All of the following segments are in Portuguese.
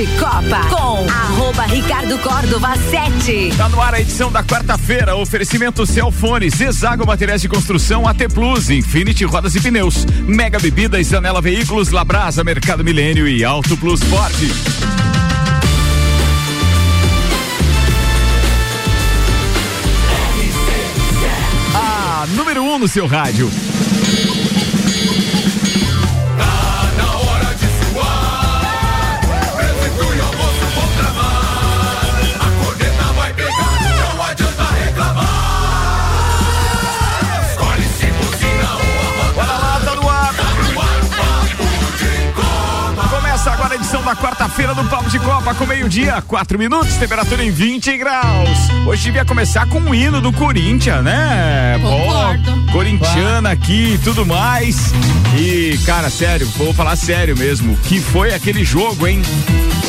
de Copa com arroba Ricardo Córdova 7. Tá no ar a edição da quarta-feira. Oferecimento Celfone, Zezago Materiais de Construção, AT Plus, Infinity Rodas e Pneus, Mega Bebidas, Zanela Veículos, Labrasa, Mercado Milênio e Auto Plus Ford. A número 1 um no seu rádio. Quarta-feira do Papo de Copa com meio-dia, quatro minutos, temperatura em 20 graus. Hoje devia começar com o hino do Corinthians, né? Concordo. Corintiana aqui e tudo mais. E, cara, sério, vou falar sério mesmo. Que foi aquele jogo, hein?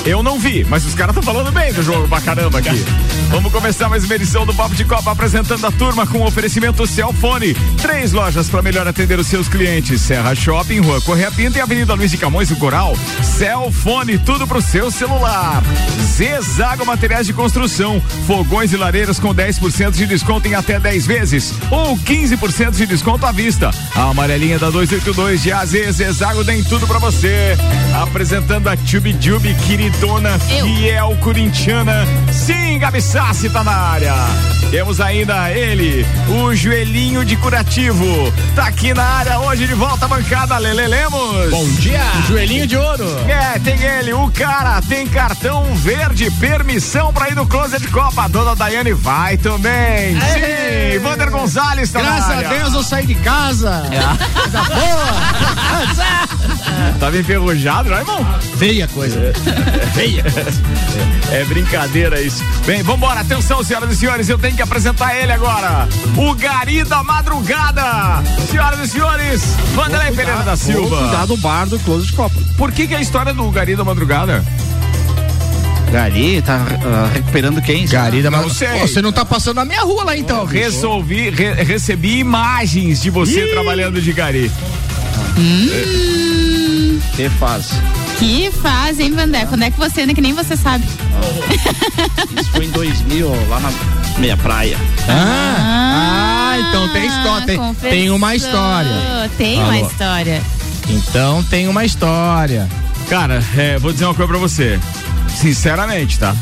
Eu não vi, mas os caras estão falando bem do jogo pra caramba aqui. Vamos começar mais uma edição do Papo de Copa apresentando a turma com o oferecimento Celfone. Três lojas para melhor atender os seus clientes: Serra Shopping, Rua Correia Pinta e Avenida Luiz de Camões do Coral. Celfone, tudo pro seu celular. Zezago Materiais de Construção, fogões e lareiras com 10% de desconto em até 10 vezes ou 15% de desconto à vista. A amarelinha da 282 de AZ Zezago tem tudo pra você. Apresentando a Tube Tube, queridona, Eu. fiel corintiana. Sim, Gabi Sassi tá na área. Temos ainda ele, o joelhinho de curativo. Tá aqui na área hoje de volta à bancada, Lele Lemos. Bom dia, joelhinho de ouro. É, tem ele, o cara tem cartão verde, permissão pra ir no Closet Copa. A dona Daiane vai também. Sim, Vander Gonzalez tá Graças a. Deus eu saí de casa. Coisa boa. Tava enferrujado, não é, irmão? Feia coisa. Feia. É brincadeira isso. Bem, vambora, atenção, senhoras e senhores, eu tenho que apresentar ele agora. O Gari da Madrugada. Senhoras e senhores, Vanderlei Pereira da Silva. Cuidado do bar do Close de Copa. Por que que é a história do Gari da Madrugada? Gari, tá ah, recuperando quem? Gari da Não Madrugada. sei. Pô, Você não tá passando na minha rua lá então. Resolvi, re- recebi imagens de você trabalhando de Gari. Que faz? Que faz, hein, Vandé? Quando é que você anda que nem você sabe? Isso foi em 2000, lá na meia praia. Ah, ah, então tem história. Tem, tem uma história. Tem uma Alô. história. Então tem uma história. Cara, é, vou dizer uma coisa pra você. Sinceramente, tá?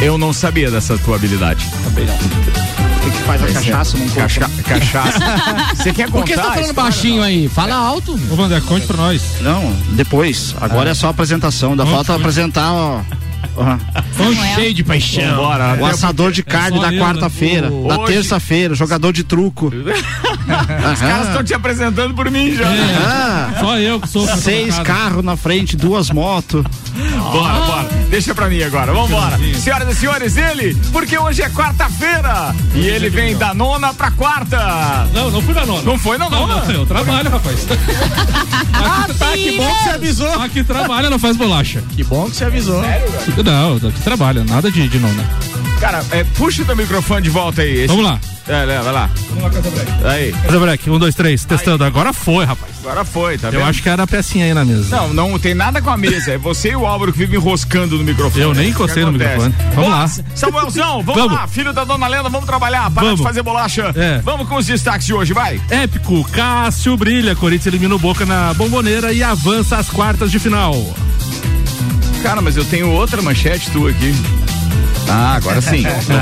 Eu não sabia dessa tua habilidade. Também não. Que, faz a cachaça num corpo? Cacha cachaça. Você quer contar? Por que você tá a falando história, baixinho aí? Fala alto. Ô, Wander, conte pra nós. Não, depois. Agora é só apresentação. Ainda falta apresentar ó, ó, Samuel. Cheio de paixão. Vambora. o assador de carne só da quarta-feira, da Hoje- terça-feira, jogador de truco. Os caras estão te apresentando por mim já. Ah, Só eu que sou. seis carros na frente, duas motos. Bora, bora. Deixa pra mim agora. Vambora. Senhoras e senhores, ele, porque hoje é quarta-feira. E ele vem da nona pra quarta. Não, não fui na nona. Não foi na Não, nona? não, eu trabalho, rapaz. Ah, tá, que bom que você avisou. Aqui trabalha, não faz bolacha. Que bom que você avisou. Não, aqui trabalha, nada de, de nona. Cara, é, puxa o teu microfone de volta aí. Esse- Vamos lá. É, é, vai lá. Vamos lá, Casa Break. Aí. Casa um, dois, três, testando. Agora foi, rapaz. Agora foi, tá Eu vendo? acho que era a pecinha aí na mesa. Não, não tem nada com a mesa. É você e o Álvaro que vivem enroscando no microfone. Eu nem encostei no microfone. Vamos lá. Samuelzão, vamos, Vamos. lá. Filho da dona Lenda, vamos trabalhar. Para Vamos. de fazer bolacha. É. Vamos com os destaques de hoje, vai. Épico, Cássio brilha. Corinthians elimina o Boca na bomboneira e avança às quartas de final. Cara, mas eu tenho outra manchete tua aqui. Ah, agora sim. Localizei.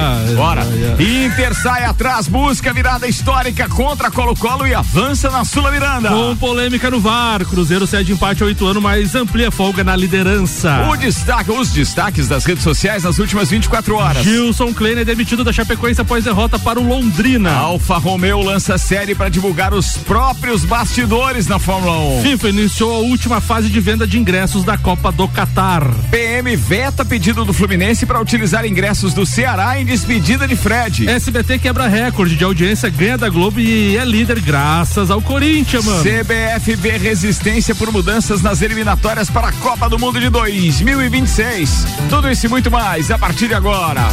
Ah, Bora. é. Inter sai atrás, busca virada histórica contra Colo-Colo e avança na Sula Miranda. Com polêmica no VAR, Cruzeiro cede empate a oito anos, mas amplia folga na liderança. O destaque, os destaques das redes sociais nas últimas 24 horas. Gilson Kleiner demitido da Chapecoense após derrota para o Londrina. Alfa Romeo lança série para divulgar os próprios bastidores na Fórmula 1. FIFA iniciou a última fase de venda de ingressos da Copa do Catar. PM veta pedido do Fluminense para utilizar ingressos do Ceará em despedida de Fred. SBT quebra recorde de audiência, ganha da Globo e é líder graças ao Corinthians, mano. CBF vê resistência por mudanças nas eliminatórias para a Copa do Mundo de 2026. Tudo isso e muito mais a partir de agora.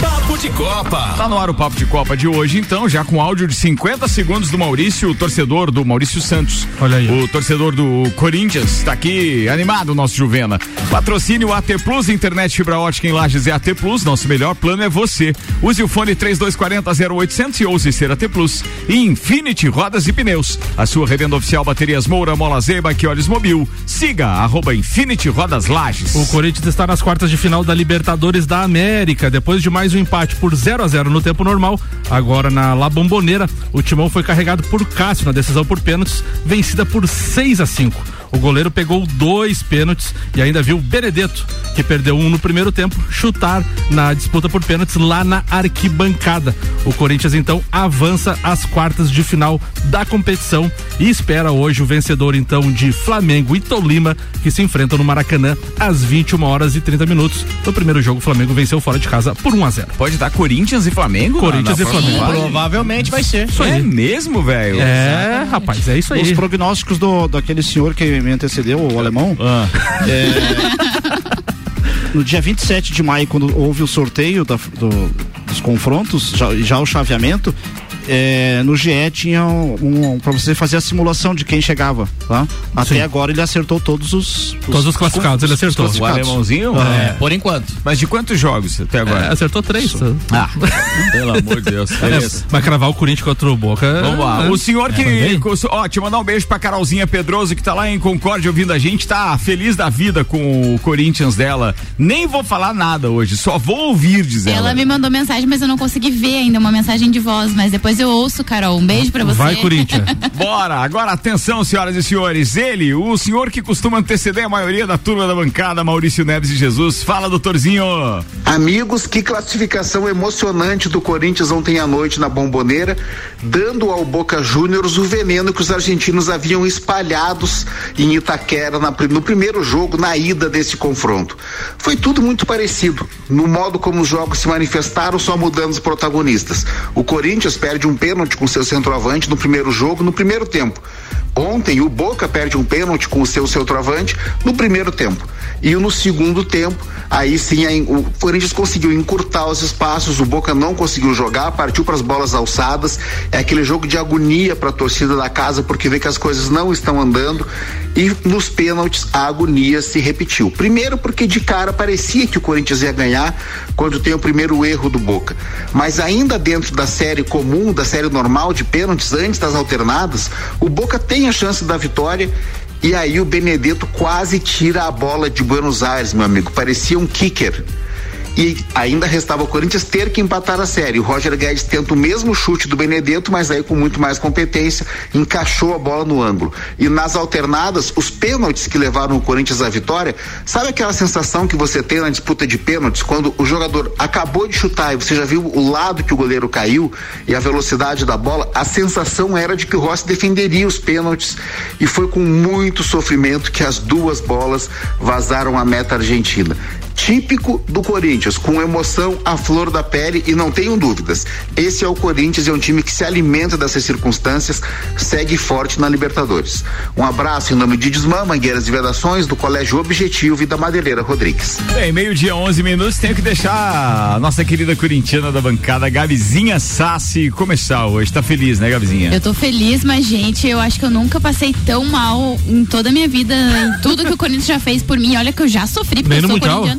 Papo de Copa. Tá no ar o Papo de Copa de hoje, então, já com áudio de 50 segundos do Maurício, o torcedor do Maurício Santos. Olha aí. O torcedor do Corinthians. Tá aqui animado o nosso Juvena. Patrocínio AT Plus, internet fibra ótica em Lages é AT Plus. Nosso melhor plano é você. Use o fone 3240 0800 e ouse ser AT Plus. E Infinity Rodas e Pneus. A sua revenda oficial Baterias Moura, Mola Zeba, olhos mobil. Siga arroba Infinity Rodas Lages. O Corinthians está nas quartas de final da Libertadores da América. Depois de mais um empate por 0 a 0 no tempo normal, agora na La Bombonera, o timão foi carregado por Cássio na decisão por pênaltis, vencida por 6 a 5. O goleiro pegou dois pênaltis e ainda viu Benedetto, que perdeu um no primeiro tempo, chutar na disputa por pênaltis lá na arquibancada. O Corinthians então avança às quartas de final da competição e espera hoje o vencedor então de Flamengo e Tolima, que se enfrentam no Maracanã às 21 horas e 30 minutos. No primeiro jogo, o Flamengo venceu fora de casa por 1 a 0. Pode dar Corinthians e Flamengo? Corinthians na- e na próxima Flamengo. Provavelmente vai ser. Isso É aí. mesmo, velho? É, rapaz, é isso Os aí. prognósticos do, daquele senhor que me antecedeu, o alemão, Ah. no dia 27 de maio, quando houve o sorteio da- do- dos confrontos, já, já o chaveamento, é, no GE tinha um, um para você fazer a simulação de quem chegava, tá? Até Sim. agora ele acertou todos os, Todos os classificados, ele acertou. O classificados. alemãozinho? É, por enquanto. Mas de quantos jogos até É, agora? acertou três. Ah, pelo amor de Deus. Beleza. Vai cravar o Corinthians contra o Boca. Vamos lá. É. O senhor que. Foi bem. Ó, te mandar um beijo pra Carolzinha Pedroso, que tá lá em Concórdia ouvindo a gente, tá feliz da vida com o Corinthians dela. Nem vou falar nada hoje, só vou ouvir, diz ela. Ela me mandou mensagem, mas eu não consegui ver ainda uma mensagem de voz, mas depois eu ouço, Carol. Um beijo pra você. Vai, Corinthians. Bora, agora atenção, senhoras e senhores. Ele, o senhor que costuma anteceder a maioria da turma da bancada, Maurício Neves de Jesus. Fala, doutorzinho. Amigos, que classificação emocionante do Corinthians ontem à noite na Bomboneira, dando ao Boca Juniors o veneno que os argentinos haviam espalhados em Itaquera na- no primeiro jogo, na ida desse confronto. Foi tudo muito parecido, no modo como os jogos se manifestaram, só mudando os protagonistas. O Corinthians perde um pênalti com seu centroavante no primeiro jogo, no primeiro tempo. Ontem o Boca perde um pênalti com o seu centroavante no primeiro tempo. E no segundo tempo, aí sim a- o Corinthians conseguiu encurtar os espaços, o Boca não conseguiu jogar, partiu para as bolas alçadas. É aquele jogo de agonia para a torcida da casa porque vê que as coisas não estão andando e nos pênaltis a agonia se repetiu. Primeiro porque de cara parecia que o Corinthians ia ganhar quando tem o primeiro erro do Boca. Mas ainda dentro da série comum, da série normal de pênaltis, antes das alternadas, o Boca tem a chance da vitória. E aí o Benedetto quase tira a bola de Buenos Aires, meu amigo. Parecia um kicker. E ainda restava o Corinthians ter que empatar a série. O Roger Guedes tenta o mesmo chute do Benedetto, mas aí com muito mais competência, encaixou a bola no ângulo. E nas alternadas, os pênaltis que levaram o Corinthians à vitória, sabe aquela sensação que você tem na disputa de pênaltis, quando o jogador acabou de chutar e você já viu o lado que o goleiro caiu e a velocidade da bola? A sensação era de que o Rossi defenderia os pênaltis e foi com muito sofrimento que as duas bolas vazaram a meta argentina típico do Corinthians, com emoção à flor da pele e não tenham dúvidas. Esse é o Corinthians, é um time que se alimenta dessas circunstâncias, segue forte na Libertadores. Um abraço em nome de Desmã, Mangueiras e Vedações, do Colégio Objetivo e da Madeireira Rodrigues. Bem, meio-dia, 11 minutos. Tenho que deixar a nossa querida corintiana da bancada, Gabizinha Sassi, começar hoje. Tá feliz, né, Gabizinha? Eu tô feliz, mas, gente, eu acho que eu nunca passei tão mal em toda a minha vida, em tudo que o Corinthians já fez por mim. Olha que eu já sofri, porque Nem eu sou Mundial?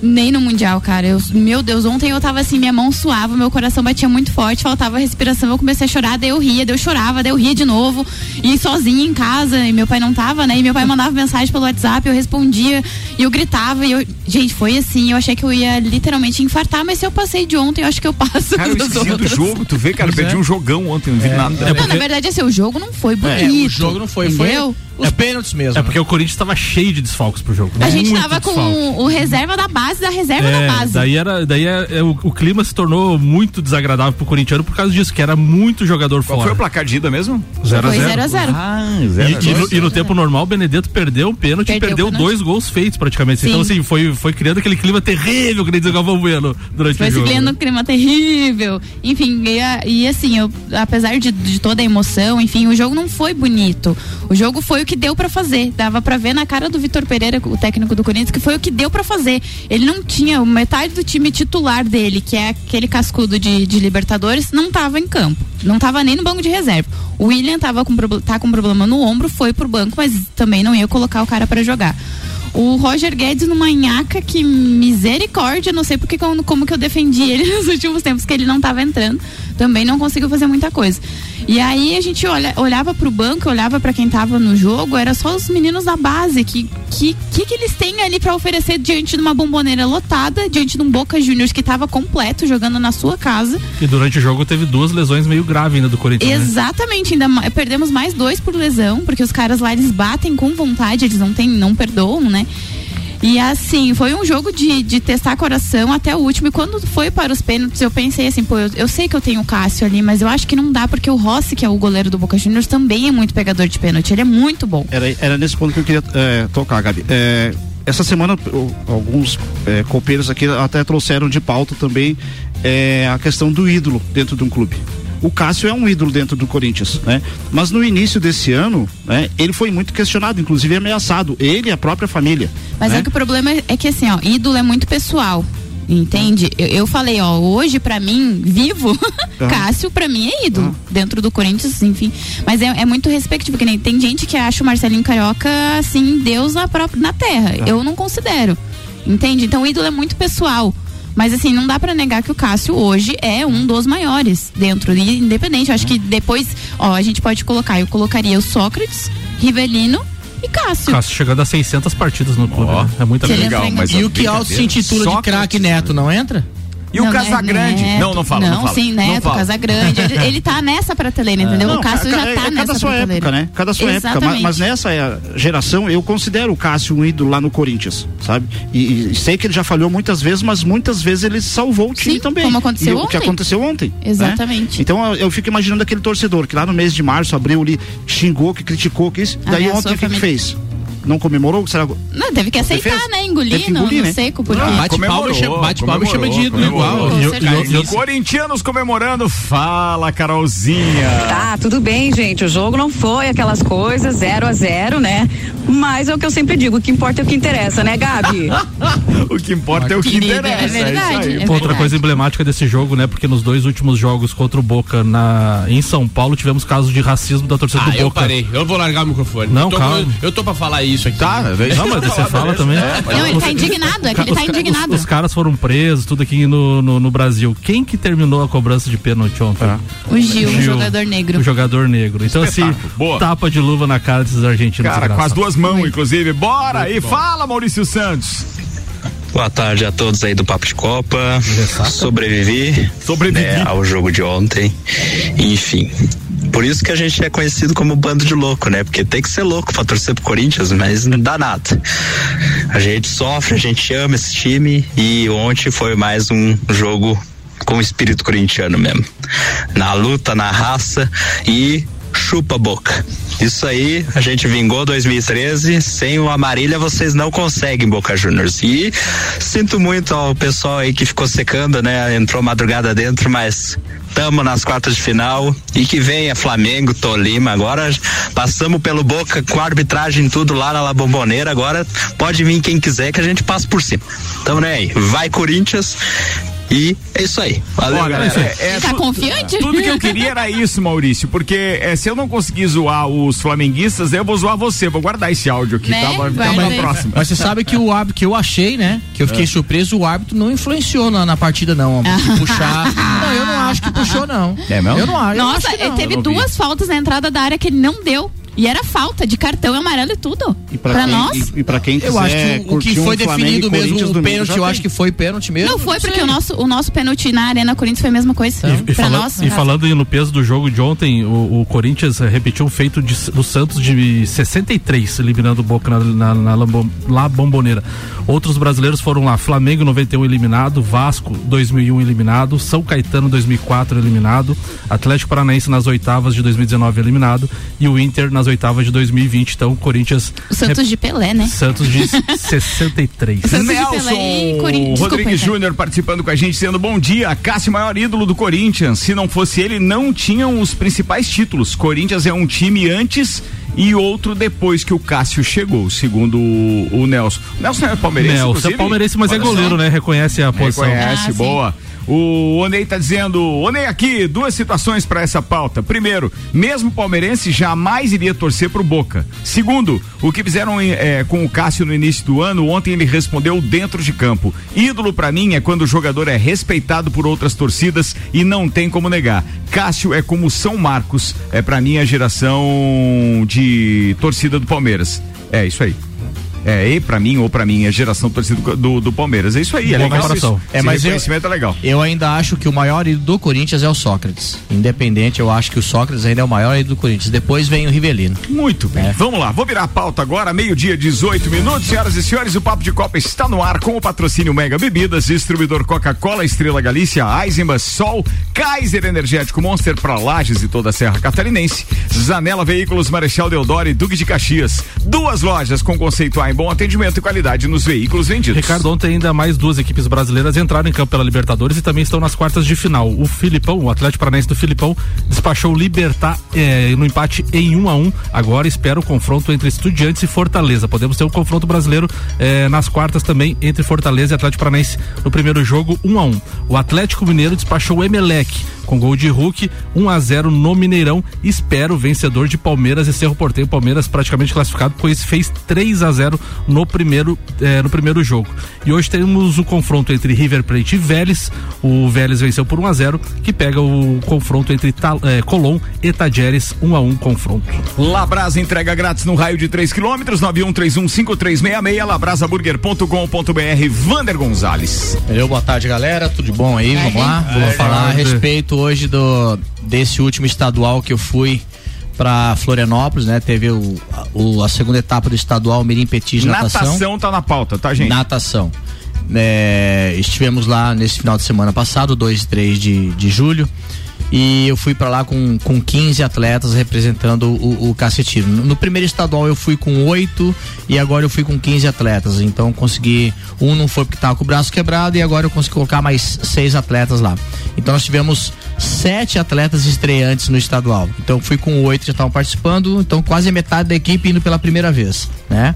Nem no Mundial, cara. Eu, meu Deus, ontem eu tava assim, minha mão suava, meu coração batia muito forte, faltava respiração, eu comecei a chorar, daí eu ria, daí eu chorava, daí eu ria de novo. E sozinha em casa, e meu pai não tava, né? E meu pai mandava mensagem pelo WhatsApp, eu respondia, e eu gritava, e eu. Gente, foi assim, eu achei que eu ia literalmente infartar, mas se eu passei de ontem, eu acho que eu passo Cara, eu dos esqueci do jogo, tu vê, cara, Pois perdi é. um jogão ontem, não vi nada. Não, na verdade, assim, o jogo não foi bonito. o jogo não foi, foi- Os pênaltis mesmo. É porque o Corinthians estava cheio de desfalques pro jogo. A gente Muito tava com o reserva da base da reserva É, da base. daí era, daí é, é, o, o clima se tornou muito desagradável pro corintiano por causa disso, que era muito jogador Qual foi fora. o placar de ida mesmo? 0 a Foi 0 0 a 0 Ah, E, zero a e no, zero. e no tempo normal, o Benedetto perdeu um pênalti e Perdeu perdeu o pênalti. dois gols feitos praticamente. Sim. Então, assim, foi, foi criando aquele clima terrível que nem diz o Galvão Bueno durante Foi o se jogo. criando um clima terrível. Enfim, e, e assim, eu, apesar de, de toda a emoção, enfim, o jogo não foi bonito. O jogo foi o que deu pra fazer. Dava pra ver na cara do Vitor Pereira, o técnico do Corinthians, que foi o que deu pra fazer. Ele não tinha metade do time titular dele, que é aquele cascudo de, de Libertadores, não tava em campo. Não tava nem no banco de reserva. O William tava com, tá com problema no ombro, foi pro banco, mas também não ia colocar o cara pra jogar. O Roger Guedes numa nhaca que misericórdia, não sei porque como, como que eu defendi ele nos últimos tempos que ele não tava entrando. Também não conseguiu fazer muita coisa. E aí a gente olha, olhava pro banco, olhava pra quem tava no jogo, era só os meninos da base que que que, que eles têm ali pra oferecer diante de uma bomboneira lotada, diante de um Boca Juniors que tava completo jogando na sua casa. E durante o jogo teve duas lesões meio graves ainda do Corinthians. né? Exatamente, ainda ma- perdemos mais dois por lesão, porque os caras lá eles batem com vontade, eles não tem, não perdoam, né? E assim, foi um jogo de, de testar coração até o último. E quando foi para os pênaltis, eu pensei assim, pô, eu, eu sei que eu tenho o Cássio ali, mas eu acho que não dá, porque o Rossi, que é o goleiro do Boca Juniors, também é muito pegador de pênalti. Ele é muito bom. Era, era nesse ponto que eu queria é, tocar, Gabi. É, essa semana, o- alguns é, copeiros aqui até trouxeram de pauta também é, a questão do ídolo dentro de um clube. O Cássio é um ídolo dentro do Corinthians, né? Mas no início desse ano, né, ele foi muito questionado, inclusive ameaçado. Ele e a própria família. Mas né? é que o problema é que assim, ó, ídolo é muito pessoal. Entende? Eu, eu falei, ó, hoje pra mim, vivo, Aham. Cássio pra mim é ídolo. Dentro do Corinthians, enfim. Mas é, é muito respectivo, que nem tem gente que acha o Marcelinho Carioca, assim, Deus na, própria, na terra. Eu não considero. Entende? Então o ídolo é muito pessoal. Mas assim, não dá pra negar que o Cássio hoje é um dos maiores dentro, e independente. Eu acho que depois, ó, a gente pode colocar, eu colocaria o Sócrates, Rivelino e Cássio. Cássio chegando a 600 partidas no clube. Ó. né? É coisa. Legal, em mas. E o que auto se intitula de craque Neto, não entra? E o Não, Casagrande? Neto. Não, não fala, não, fala. sim, Não Neto, fala. Casagrande. Ele, ele tá nessa prateleira, entendeu? Não, o Cássio já tá é nessa cada sua prateleira. época, né? Cada sua época. Mas, Exatamente. mas nessa é, geração, eu considero o Cássio um ídolo lá no Corinthians, sabe? E, e sei que ele já falhou muitas vezes, mas muitas vezes ele salvou o time Sim, também. como aconteceu E O que ontem. aconteceu ontem. né? Exatamente. Então eu, fico imaginando aquele torcedor que lá no mês de março, abril ali, xingou, que criticou, que isso. Daí ontem o que, que fez? Não comemorou? Será? Não, teve que aceitar, fez? né? Engolir, que engolir, no né? seco, porque. Ah, Bate palma e chama- bate palma e chama de ídolo igual. E- Corintianos comemorando. Fala, Carolzinha. Tá, tudo bem, gente. O jogo não foi aquelas coisas, 0 a 0 né? Mas é o que eu sempre digo, o que importa é o que interessa, né, Gabi? O que importa é o que Querida, interessa. é verdade, isso aí. é Pô, Outra coisa emblemática desse jogo, né? Porque nos dois últimos jogos contra o Boca na, em São Paulo tivemos casos de racismo da torcida Ah, do eu Boca. parei. Eu vou largar o microfone. Não, eu tô, calma. Eu, eu tô pra falar isso aqui. Tá, vem. Não, mas você fala também. Não, ele tá indignado, é que ele Os tá indignado. Os, os caras foram presos, tudo aqui no, no, no Brasil. Quem que terminou a cobrança de pênalti ontem? O Gil, um jogador negro. O jogador negro. Então, assim, Espetáculo. Boa. tapa de luva na cara desses argentinos. Cara, com as duas mãos, inclusive. Bora aí, fala, Maurício Santos. Boa tarde a todos aí do Papo de Copa. Sobrevivi, Sobrevivi. né, ao jogo de ontem. Enfim. Por isso que a gente é conhecido como bando de louco, né? Porque tem que ser louco pra torcer pro Corinthians, mas não dá nada. A gente sofre, a gente ama esse time e ontem foi mais um jogo com espírito corintiano mesmo. Na luta, na raça e chupa boca. Isso aí, a gente vingou 2013. Sem o Amarília, vocês não conseguem, Boca Juniors. E sinto muito ao pessoal aí que ficou secando, né? Entrou madrugada dentro, mas tamo nas quartas de final. E que venha Flamengo, Tolima. Agora passamos pelo Boca com arbitragem tudo lá na La Bombonera. Agora pode vir quem quiser que a gente passa por cima. Tamo nem aí. Vai Corinthians. E é isso aí. Valeu, Olha, galera. é- é Tá tu- confiante? Tudo que eu queria era isso, Maurício, porque é, se eu não conseguir zoar os flamenguistas, eu vou zoar você. Vou guardar esse áudio aqui, Né? tá? Vai ficar pra aí. próxima. Mas você sabe que o árbitro que eu achei, né? Que eu fiquei surpreso, o árbitro não influenciou na, na partida, não. De puxar. Não, eu não acho que puxou, não. É mesmo? Eu não acho. eu Nossa, acho que ele não. teve duas faltas na entrada da área que ele não deu. E era falta de cartão amarelo e tudo. E pra, pra quem, nós. E, e pra quem quiser Eu acho que o que um foi Flamengo definido e mesmo, o domingo pênalti, eu acho que foi pênalti mesmo. Não foi porque o nosso, o nosso pênalti na Arena Corinthians foi a mesma coisa. E, pra fala- nós. e falando no peso do jogo de ontem, o, o Corinthians repetiu um feito de- do Santos de 63, eliminando o Boca na, na, na La Bombonera. Outros brasileiros foram lá: Flamengo 91 eliminado, Vasco 2001 eliminado, São Caetano 2004 eliminado, Atlético Paranaense nas oitavas de 2019 eliminado e o Inter nas oitavas de 2020. Então, Corinthians. O Santos de Pelé, né? Santos de 63. Santos de Pelé e Corinthians. Desculpa, Rodrigues então. Júnior participando com a gente, dizendo bom dia. Cássio, maior ídolo do Corinthians. Se não fosse ele, não tinham os principais títulos. Corinthians é um time antes e outro depois que o Cássio chegou, segundo o, o Nelson. O Nelson é palmeirense, Nelson é palmeirense, mas é goleiro, né? Reconhece a posição. Reconhece, Ah, sim. O Onei tá dizendo, Onei aqui, duas situações para essa pauta. Primeiro, mesmo palmeirense jamais iria torcer pro Boca. Segundo, o que fizeram eh, com o Cássio no início do ano, ontem ele respondeu dentro de campo. Ídolo para mim é quando o jogador é respeitado por outras torcidas e não tem como negar. Cássio é como São Marcos, é para mim a geração de torcida do Palmeiras. É isso aí. É, e pra mim ou pra mim, a geração torcida do, do, Palmeiras. É isso aí, é Boa legal isso. É, mas reconhecimento é legal. Eu ainda acho que o maior ídolo do Corinthians é o Sócrates. Independente, eu acho que o Sócrates ainda é o maior ídolo do Corinthians. Depois vem o Rivelino. Muito bem. É. Vamos lá, vou virar a pauta agora, meio-dia, 18 minutos. Senhoras e senhores, o Papo de Copa está no ar com o patrocínio Mega Bebidas, distribuidor Coca-Cola, Estrela Galícia, Eisenbahn, Sol, Kaiser Energético Monster para Lages e toda a Serra Catarinense, Zanela Veículos, Marechal Deodoro e Duque de Caxias. Duas lojas com conceito A em bom atendimento e qualidade nos veículos vendidos. Ricardo, ontem ainda mais duas equipes brasileiras entraram em campo pela Libertadores e também estão nas quartas de final. O Filipão, o Atlético Paranaense do Filipão, despachou Libertar eh, no empate em 1 a 1 Agora espera o confronto entre Estudiantes e Fortaleza. Podemos ter um confronto brasileiro eh, nas quartas também entre Fortaleza e Atlético Paranaense no primeiro jogo 1 a 1 O Atlético Mineiro despachou o Emelec com gol de Hulk 1 a 0 no Mineirão. Espera o vencedor de Palmeiras e Cerro Porteiro. Palmeiras praticamente classificado, pois fez 3 a 0 no primeiro eh, no primeiro jogo. E hoje temos o confronto entre River Plate e Vélez. O Vélez venceu por 1 a 0 que pega o confronto entre Ta, eh, Colom e Tajeres 1 a 1 confronto. Labrasa entrega grátis no raio de 3 quilômetros, 91315366, labrasaburger.com.br, Vander Gonzalez. Valeu, boa tarde, galera. Tudo bom aí? Vamos lá. Vou falar a respeito hoje do desse último estadual que eu fui para Florianópolis, né? Teve o, o- a segunda etapa do estadual Mirim Petis Natação. Natação tá na pauta, tá, gente? Natação. É, estivemos lá nesse final de semana passado, 2 e 3 de, de julho. E eu fui para lá com, com 15 atletas representando o, o cacetismo. No, primeiro estadual eu fui com 8 e agora eu fui com 15 atletas. Então consegui. Um não foi porque tava com o braço quebrado e agora eu consegui colocar mais seis atletas lá. Então nós tivemos sete atletas estreantes no estadual. Então eu fui com oito já estavam participando, então quase a metade da equipe indo pela primeira vez, né?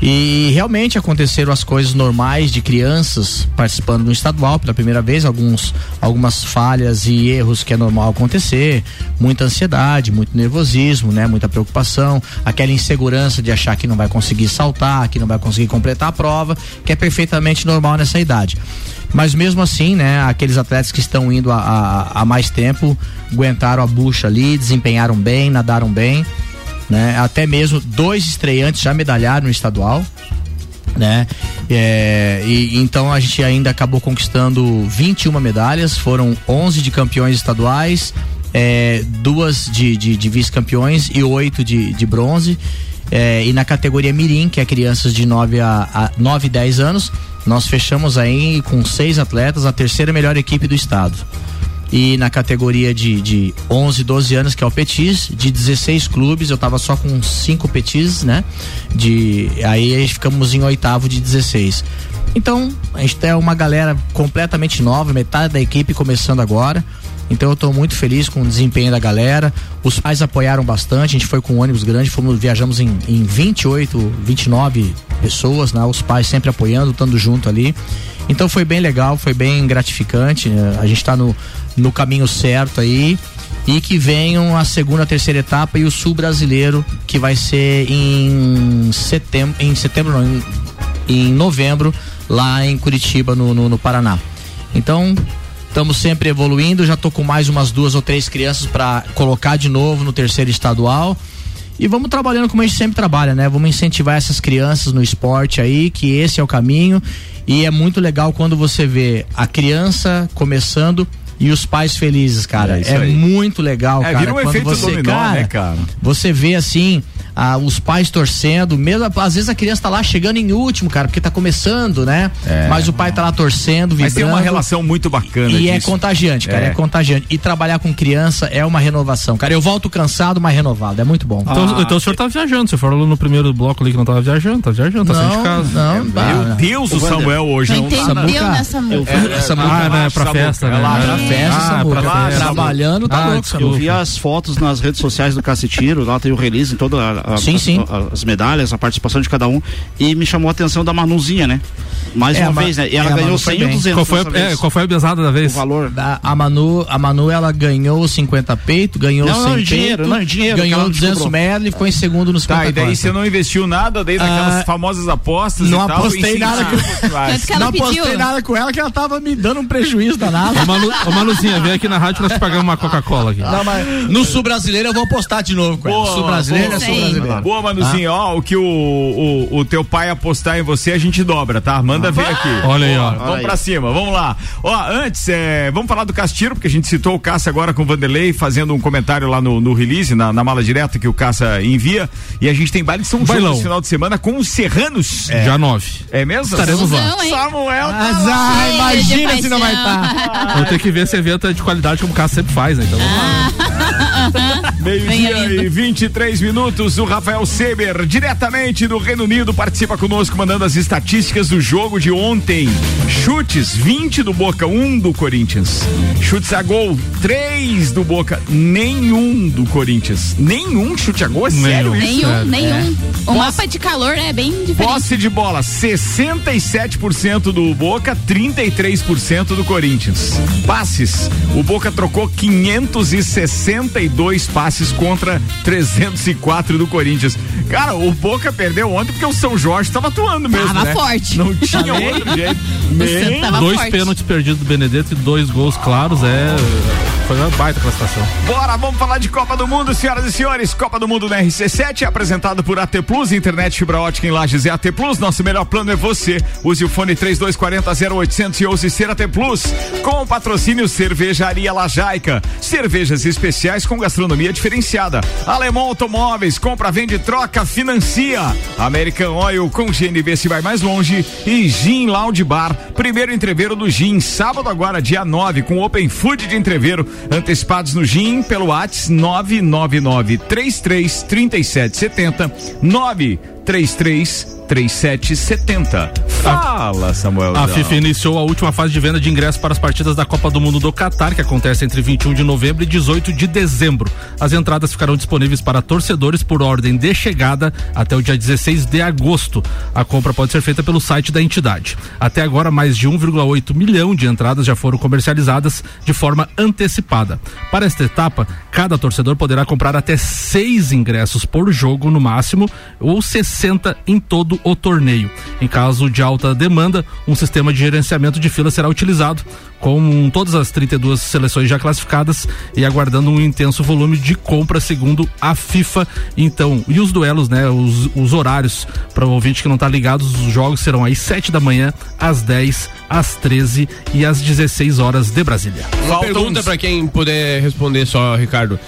E realmente aconteceram as coisas normais de crianças participando do estadual pela primeira vez, alguns, algumas falhas e erros que é normal acontecer, muita ansiedade, muito nervosismo, né, muita preocupação, aquela insegurança de achar que não vai conseguir saltar, que não vai conseguir completar a prova, que é perfeitamente normal nessa idade. Mas mesmo assim, né, aqueles atletas que estão indo há- mais tempo aguentaram a bucha ali, desempenharam bem, nadaram bem né? Até mesmo dois estreantes já medalharam no estadual, né? É, e então a gente ainda acabou conquistando 21 medalhas, foram 11 de campeões estaduais, é, duas de, de, de vice-campeões e oito de, de bronze. É, e na categoria Mirim, que é crianças de 9 a, a 9 e 10 anos, nós fechamos aí com seis atletas, a terceira melhor equipe do estado e na categoria de, de 11, 12 anos, que é o Petis, de 16 clubes, eu tava só com cinco Petis, né? De, aí ficamos em oitavo de 16. Então, a gente tem uma galera completamente nova, metade da equipe começando agora. Então eu estou muito feliz com o desempenho da galera. Os pais apoiaram bastante, a gente foi com um ônibus grande, fomos, viajamos em, em 28, 29 pessoas, né? Os pais sempre apoiando, estando junto ali. Então foi bem legal, foi bem gratificante. né? A gente está no, no caminho certo aí. E que venham a segunda, terceira etapa e o sul brasileiro, que vai ser em setembro, em setembro não, em, em novembro, lá em Curitiba, no, no, no Paraná. Então, estamos sempre evoluindo. Já tô com mais umas duas ou três crianças para colocar de novo no terceiro estadual. E vamos trabalhando como a gente sempre trabalha, né? Vamos incentivar essas crianças no esporte aí, que esse é o caminho. E é muito legal quando você vê a criança começando e os pais felizes, cara. É É, muito legal, É, cara. vira um quando efeito você, dominó, cara, né, cara? Você vê assim, ah, os pais torcendo, mesmo às vezes a criança tá lá chegando em último, cara, porque tá começando, né? É. Mas o pai tá lá torcendo, vibrando. Mas tem uma relação muito bacana E é disso. contagiante, cara, é. É. contagiante. E trabalhar com criança é uma renovação, cara. Eu volto cansado, mas renovado. É muito bom. Então, então o senhor tá viajando. Você falou no primeiro bloco ali que não tava viajando, tá viajando, tá saindo de casa. não, Meu bah, Deus, o Samuel hoje Não não tá entendeu Samuca. nessa música. Essa Ah, música né, pra Samuca, festa, é né? lá pra festa, Ah, pra festa. Trabalhando, tá Ah, louco. Eu vi as fotos nas redes sociais do Cacetiro, lá tem o release em todas a- a- Sim, as, sim. a- as medalhas, a participação de cada um. E me chamou a atenção da Manuzinha, né? Mais É, uma a Ma- vez, né? E é, ela a ganhou Manu foi 100 ou bem. 200 Qual foi, a, é, vez. qual foi a besada da O vez? valor. Da- a Manu, a Manu, ela ganhou 50 peito, ganhou Não, 100 não, dinheiro, peito, não, dinheiro, ganhou ela 200 descobrou. medley e ficou em segundo nos 50 Tá, e daí você não investiu nada desde aquelas Ah, famosas apostas não e tal. apostei nada com- não pediu. postei nada com ela que ela tava me dando um prejuízo danado. Ô, Manu, ô Manuzinha, vem aqui na rádio nós te pagamos uma Coca-Cola aqui. Não, mas no sul brasileiro eu vou postar de novo com ela. Boa, sul brasileiro é sul. Brasileiro. Boa, Manuzinho, ó, o que o, o, o teu pai apostar em você, a gente dobra, tá? Manda ver aqui. Olha aí, ó. Vamos aí. pra cima, vamos lá. Ó, antes, é, vamos falar do Castiro, porque a gente citou o Caça agora com o Vanderlei, fazendo um comentário lá no, no release, na, na mala direta que o Caça envia. E a gente tem baile de São João esse final de semana com os Serranos. Já nove. É mesmo? Estaremos lá. Samuel tá ah, imagina se não vai estar. Vou ter que ver esse evento é de qualidade como o Cássio sempre faz, né? Então vamos lá. Meio-dia Venha lindo. e 23 minutos. O Rafael Seber, diretamente do Reino Unido, participa conosco, mandando as estatísticas do jogo de ontem. Chutes: 20 do Boca, 1 do Corinthians. Chutes a gol: 3 do Boca, nenhum do Corinthians. Nenhum chute a gol? É sério isso? Nenhum, nenhum. O mapa de calor é bem diferente. Posse de bola, 67% do Boca, 33% do Corinthians. Passes, o Boca trocou 562 passes contra 304 do Corinthians. Cara, o Boca perdeu ontem porque o São Jorge estava atuando mesmo, Tava né? forte. Não tinha outro jeito. Nem tava Dois forte. pênaltis perdidos do Benedetto e dois gols claros. É. Foi uma baita classificação. Bora, vamos falar de Copa do Mundo, senhoras e senhores. Copa do Mundo na RC7, apresentado por AT Plus, internet fibra ótica em Lages é AT Plus. Nosso melhor plano é você. Use o fone 3240 0800 e ouse ser AT Plus. Com o patrocínio Cervejaria Lajaica. Cervejas especiais com gastronomia diferenciada. Alemão Automóveis, compra, vende, troca, financia. American Oil com GNV se vai mais longe. E Gin Lounge Bar, primeiro entreveiro do Gin, sábado agora, dia 9, com Open Food de entreveiro. Antecipados no Gin pelo WhatsApp 999 33 37 70 933 3770. Fala, Samuel. A FIFA iniciou a última fase de venda de ingressos para as partidas da Copa do Mundo do Catar, que acontece entre 21 de novembro e 18 de dezembro. As entradas ficarão disponíveis para torcedores por ordem de chegada até o dia 16 de agosto. A compra pode ser feita pelo site da entidade. Até agora, mais de 1,8 milhão de entradas já foram comercializadas de forma antecipada. Para esta etapa, cada torcedor poderá comprar até seis ingressos por jogo no máximo, ou 60 em todo o torneio. Em caso de alta demanda, um sistema de gerenciamento de fila será utilizado, com todas as 32 seleções já classificadas e aguardando um intenso volume de compra, segundo a FIFA. Então, e os duelos, né? Os, os horários, para o ouvinte que não está ligado, os jogos serão às 7 da manhã, às 10, às 13 e às 16 horas de Brasília. Uma Faltam pergunta uns- pra quem puder responder só, Ricardo.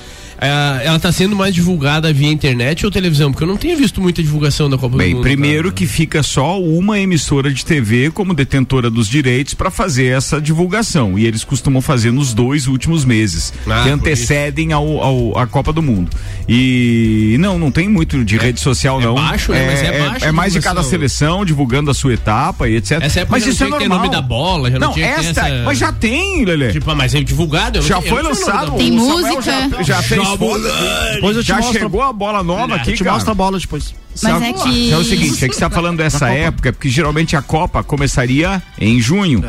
É, ela tá sendo mais divulgada via internet ou televisão? Porque eu não tenho visto muita divulgação da Copa do Bem, Mundo. primeiro cara. que fica só uma emissora de TV como detentora dos direitos para fazer essa divulgação. E eles costumam fazer nos dois últimos meses, Ah, que antecedem ao, ao- a Copa do Mundo. E não, não tem muito de rede social, é não. baixo, né? Mas é baixo a é mais de cada seleção divulgando a sua etapa e etc. Essa época mas já isso é não tinha que ter normal. nome da bola, já não, não, tinha que ter esta, essa... mas já tem, Lelê. Tipo, mas é divulgado? eu não já tinha- foi lançado. Tem música. Já, já fez Depois eu te Já mostro. chegou a bola nova aqui, Eu te cara. mostro a bola depois. Mas é que- É o seguinte, é que você tá falando dessa época, é porque geralmente a Copa começaria em junho.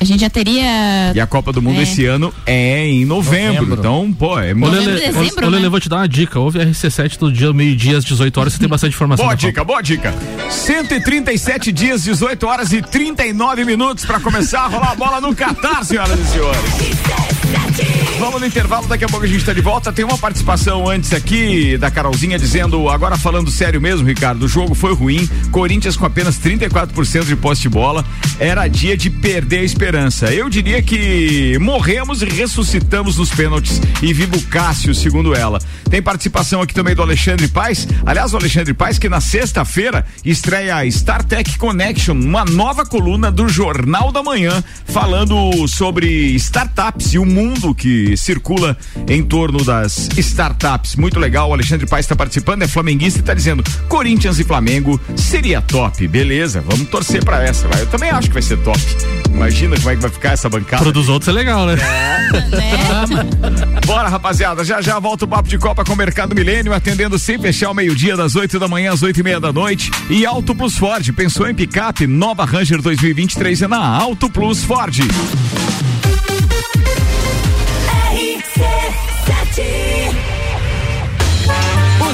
A gente já teria. E a Copa do Mundo É. esse ano é em novembro. Novembro. Então, pô, é muito. Lele, né? vou te dar uma dica. Ouve a RC7 todo dia, meio-dia, às 18 horas, você tem bastante informação. Boa da Copa. dica, boa dica. 137 dias, 18 horas e 39 minutos pra começar a rolar a bola no Catar, senhoras e senhores. Vamos no intervalo, daqui a pouco a gente tá de volta. Tem uma participação antes aqui da Carolzinha dizendo, agora falando sério mesmo, Ricardo, o jogo foi ruim, Corinthians com apenas 34% de posse de bola, era dia de perder a esperança. Eu diria que morremos e ressuscitamos nos pênaltis e vivo Cássio, segundo ela. Tem participação aqui também do Alexandre Paes, aliás, o Alexandre Paes que na sexta-feira estreia a StarTech Connection, uma nova coluna do Jornal da Manhã, falando sobre startups e o mundo que circula em torno das startups. Muito legal, o Alexandre Paes está participando, é flamenguista e está dizendo: Corinthians e Flamengo seria top. Beleza, vamos torcer para essa. Vai. Eu também acho que vai ser top. Imagina como é que vai ficar essa bancada. Pro dos outros é legal, né? Bora, rapaziada, já já volta o papo de Copa com o Mercado Milênio, atendendo sem fechar ao meio-dia, das 8 da manhã às oito e meia da noite. E Auto Plus Ford, pensou em picape? Nova Ranger 2023 é na Auto Plus Ford. O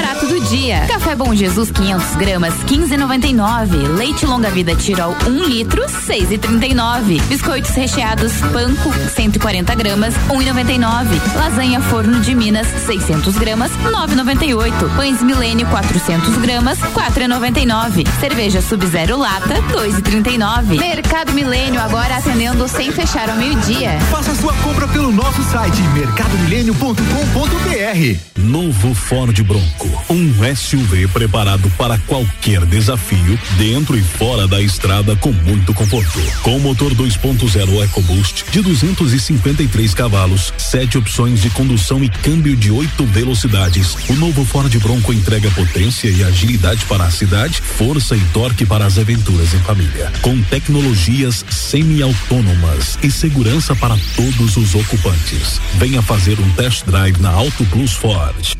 barato do dia. Café Bom Jesus 500 gramas 15,99. Leite Longa Vida Tirol 1 litro 6,39. Biscoitos recheados Panko 140 gramas 1,99. Lasanha Forno de Minas 600 gramas 9,98. Pães Milênio 400 gramas 4,99. Cerveja Sub-Zero Lata 2,39. Mercado Milênio agora atendendo sem fechar ao meio-dia. Faça sua compra pelo nosso site mercadomilênio.com.br. Novo Ford Bronco, um SUV preparado para qualquer desafio, dentro e fora da estrada com muito conforto. Com motor 2.0 EcoBoost de 253 cavalos, sete opções de condução e câmbio de oito velocidades, o novo Ford Bronco entrega potência e agilidade para a cidade, força e torque para as aventuras em família. Com tecnologias semi-autônomas e segurança para todos os ocupantes. Venha fazer um test drive na Auto Plus Ford.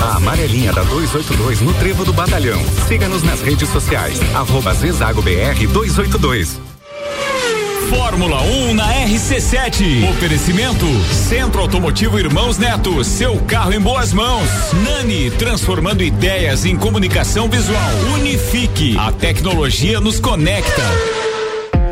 A amarelinha da 282 no Trevo do Batalhão. Siga-nos nas redes sociais. Arroba Zezago BR 282. Fórmula 1 na RC7. Oferecimento Centro Automotivo Irmãos Neto. Seu carro em boas mãos. Nani, transformando ideias em comunicação visual. Unifique. A tecnologia nos conecta.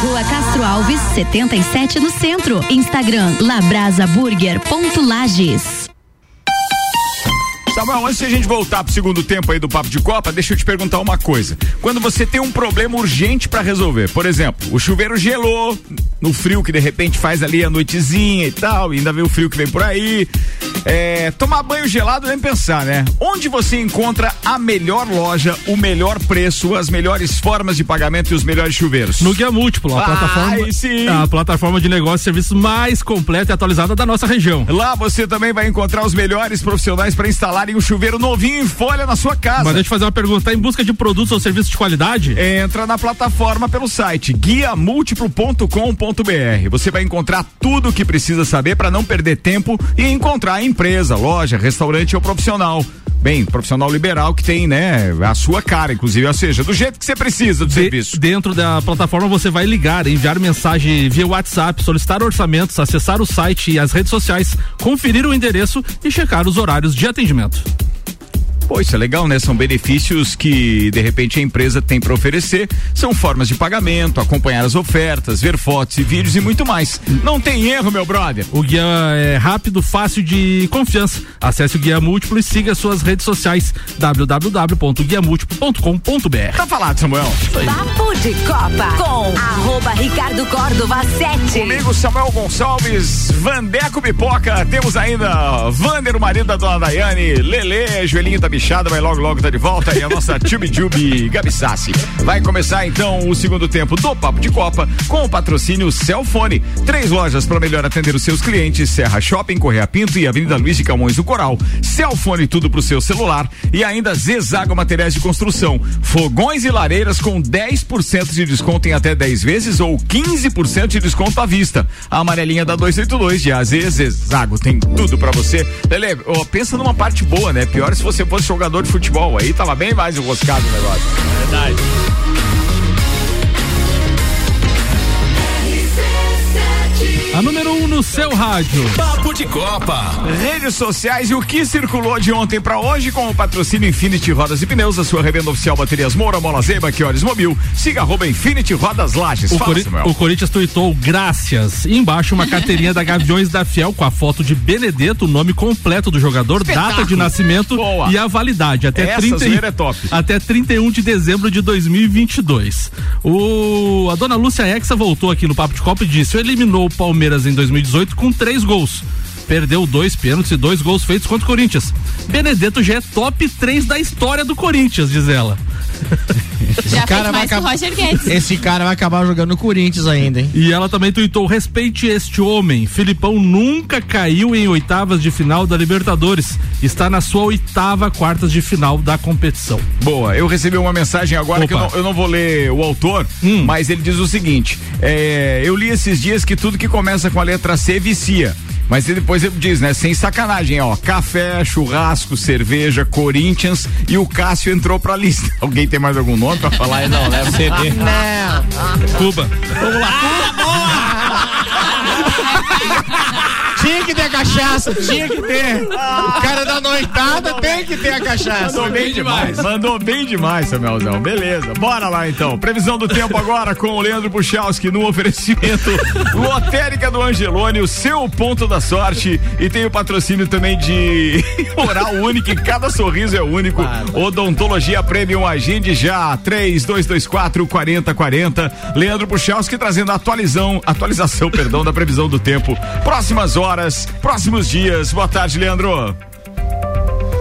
Rua Castro Alves, 77 no centro. Instagram labrasaburger.lages. Samuel, antes de a gente voltar pro segundo tempo aí do Papo de Copa, deixa eu te perguntar uma coisa. Quando você tem um problema urgente para resolver, por exemplo, o chuveiro gelou no frio que de repente faz ali a noitezinha e tal, e ainda vê o frio que vem por aí. É, tomar banho gelado nem pensar, né? Onde você encontra a melhor loja, o melhor preço, as melhores formas de pagamento e os melhores chuveiros? No Guia Múltiplo, a Ah, plataforma, sim. a plataforma de negócios e serviços mais completa e atualizada da nossa região. Lá você também vai encontrar os melhores profissionais para instalarem um chuveiro novinho em folha na sua casa. Mas deixa eu fazer uma pergunta, tá em busca de produtos ou serviços de qualidade? Entra na plataforma pelo site guiamúltiplo.com.br. Você vai encontrar tudo o que precisa saber para não perder tempo e encontrar a empresa, loja, restaurante ou profissional. Bem, profissional liberal que tem, né, a sua cara, inclusive, ou seja, do jeito que você precisa do De- serviço. Dentro da plataforma você vai ligar, enviar mensagem via WhatsApp, solicitar orçamentos, acessar o site e as redes sociais, conferir o endereço e checar os horários de atendimento. Pô, isso é legal, né? São benefícios que de repente a empresa tem para oferecer. São formas de pagamento, acompanhar as ofertas, ver fotos e vídeos e muito mais. Não tem erro, meu brother. O guia é rápido, fácil de confiança. Acesse o Guia Múltiplo e siga suas redes sociais www.guiamúltiplo.com.br. Tá falado, Samuel. Papo de Copa com arroba Ricardo Córdova 7. Comigo, Samuel Gonçalves, Vandeco Pipoca, temos ainda Vander, o marido da dona Daiane, Lele, Joelhinho da Bichada, vai logo, logo tá de volta, e a nossa Tube Tube Gabi Sassi. Vai começar então o segundo tempo do Papo de Copa com o patrocínio Celfone. Três lojas para melhor atender os seus clientes: Serra Shopping, Correia Pinto e Avenida Luiz de Camões do Coral. Celfone, tudo pro seu celular. E ainda Zezago Materiais de Construção. Fogões e lareiras com 10% de desconto em até 10 vezes ou 15% de desconto à vista. A amarelinha da 282 de AZ Zezago tem tudo pra você. Lele, ó, pensa numa parte boa, né? Pior se você fosse jogador de futebol. Aí tava bem mais enroscado o negócio. Verdade. A número 1 um no seu rádio. Papo de Copa. Redes sociais e o que circulou de ontem pra hoje com o patrocínio Infinity Rodas e Pneus, a sua revenda oficial Baterias Moura, Mola Zeba, que horas mobil. Siga arroba Infinity Rodas Lages. O, Fala, Cori- Samuel. o Corinthians tuitou graças. E embaixo uma carteirinha da Gaviões da Fiel com a foto de Benedetto, o nome completo do jogador, Espetáculo. data de nascimento Boa. e a validade até Essa 30 zoeira é top. até 31 de dezembro de 2022. O a dona Lúcia Exa voltou aqui no Papo de Copa e disse: "Eliminou o Palmeiras em 2018 com três gols. Perdeu dois pênaltis e dois gols feitos contra o Corinthians. Benedetto já é top 3 da história do Corinthians, diz ela. Já fez mais que o Roger Guedes. Esse cara vai acabar jogando no Corinthians ainda, hein? E ela também tuitou: respeite este homem. Filipão nunca caiu em oitavas de final da Libertadores. Está na sua oitava quartas de final da competição. Boa, eu recebi uma mensagem agora que eu não, eu não vou ler o autor, Hum. mas ele diz o seguinte: é, eu li esses dias que tudo que começa com a letra C vicia. Mas depois ele diz, né? Sem sacanagem, ó. Café, churrasco, cerveja, Corinthians e o Cássio entrou pra lista. Alguém tem mais algum nome pra falar aí? Não, né? CD. Cuba. Vamos lá. Tinha que ter cachaça, tinha que ter. O cara da noitada tem que ter a cachaça. Mandou bem demais. Mandou bem demais, Samuelzão. Beleza. Bora lá então. Previsão do tempo agora com o Leandro Puchalski no oferecimento Lotérica do Angelone, o seu ponto da sorte. E tem o patrocínio também de Oral Único. Cada sorriso é único. Odontologia Premium Agende já. 3224 4040. Leandro Puchalski trazendo a atualizão, atualização, perdão, da previsão do tempo. Próximas horas, próximos dias. Boa tarde, Leandro.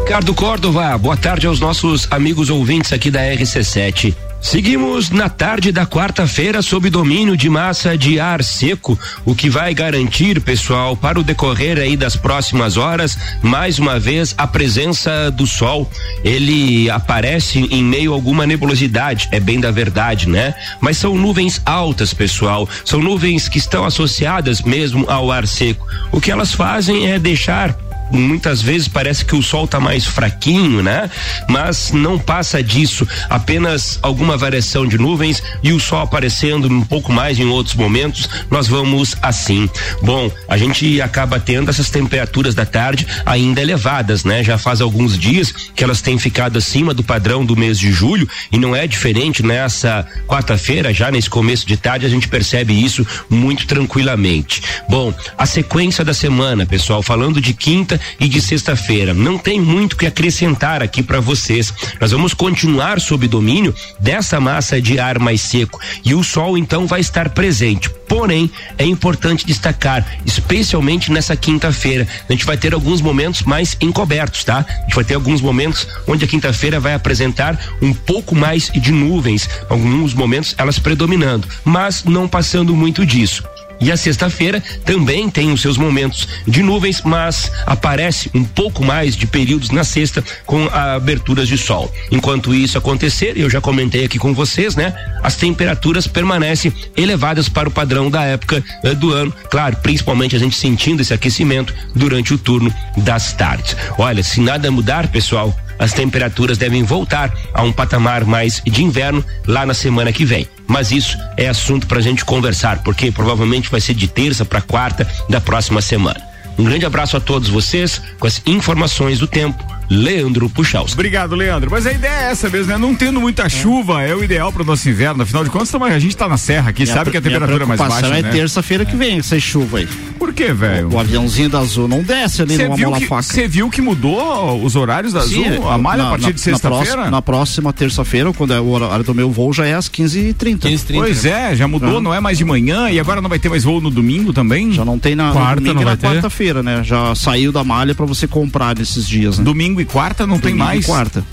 Ricardo Córdova, boa tarde aos nossos amigos ouvintes aqui da RC7. Seguimos na tarde da quarta-feira sob domínio de massa de ar seco, o que vai garantir, pessoal, para o decorrer aí das próximas horas, mais uma vez a presença do sol. Ele aparece em meio a alguma nebulosidade, é bem da verdade, né? Mas são nuvens altas, pessoal. São nuvens que estão associadas mesmo ao ar seco. O que elas fazem é deixar muitas vezes parece que o sol está mais fraquinho, né? Mas não passa disso, apenas alguma variação de nuvens e o sol aparecendo um pouco mais em outros momentos, nós vamos assim. Bom, a gente acaba tendo essas temperaturas da tarde ainda elevadas, né? Já faz alguns dias que elas têm ficado acima do padrão do mês de julho e não é diferente nessa quarta-feira, já nesse começo de tarde, a gente percebe isso muito tranquilamente. Bom, a sequência da semana, pessoal, falando de quinta e de sexta-feira. Não tem muito que acrescentar aqui para vocês. Nós vamos continuar sob domínio dessa massa de ar mais seco e o sol então vai estar presente. Porém, é importante destacar, especialmente nessa quinta-feira, a gente vai ter alguns momentos mais encobertos, tá? A gente vai ter alguns momentos onde a quinta-feira vai apresentar um pouco mais de nuvens, alguns momentos elas predominando, mas não passando muito disso. E a sexta-feira também tem os seus momentos de nuvens, mas aparece um pouco mais de períodos na sexta com aberturas de sol. Enquanto isso acontecer, eu já comentei aqui com vocês, né? As temperaturas permanecem elevadas para o padrão da época eh, do ano. Claro, principalmente a gente sentindo esse aquecimento durante o turno das tardes. Olha, se nada mudar, pessoal, as temperaturas devem voltar a um patamar mais de inverno lá na semana que vem. Mas isso é assunto para a gente conversar, porque provavelmente vai ser de terça para quarta da próxima semana. Um grande abraço a todos vocês com as informações do tempo. Leandro Puxaus. Obrigado, Leandro. Mas a ideia é essa mesmo, né? Não tendo muita chuva é o ideal para o nosso inverno. Afinal de contas, a gente está na serra aqui, Minha sabe que a temperatura é mais baixa. é né? terça-feira que vem, sem chuva aí. Por que, velho? O aviãozinho da Azul não desce ali Você numa mola faca. você viu que mudou os horários da Azul? Sim, a malha na- a partir na- de sexta-feira? próxima- Na próxima terça-feira, quando é o horário do meu voo, já é às 15h30. Pois é, já mudou, não é mais de manhã e agora não vai ter mais voo no domingo também? Já não tem na Quarta quarta-feira, né? Já saiu da malha pra você comprar nesses dias, né? Domingo e quarta não tem Domingo mais? E quarta.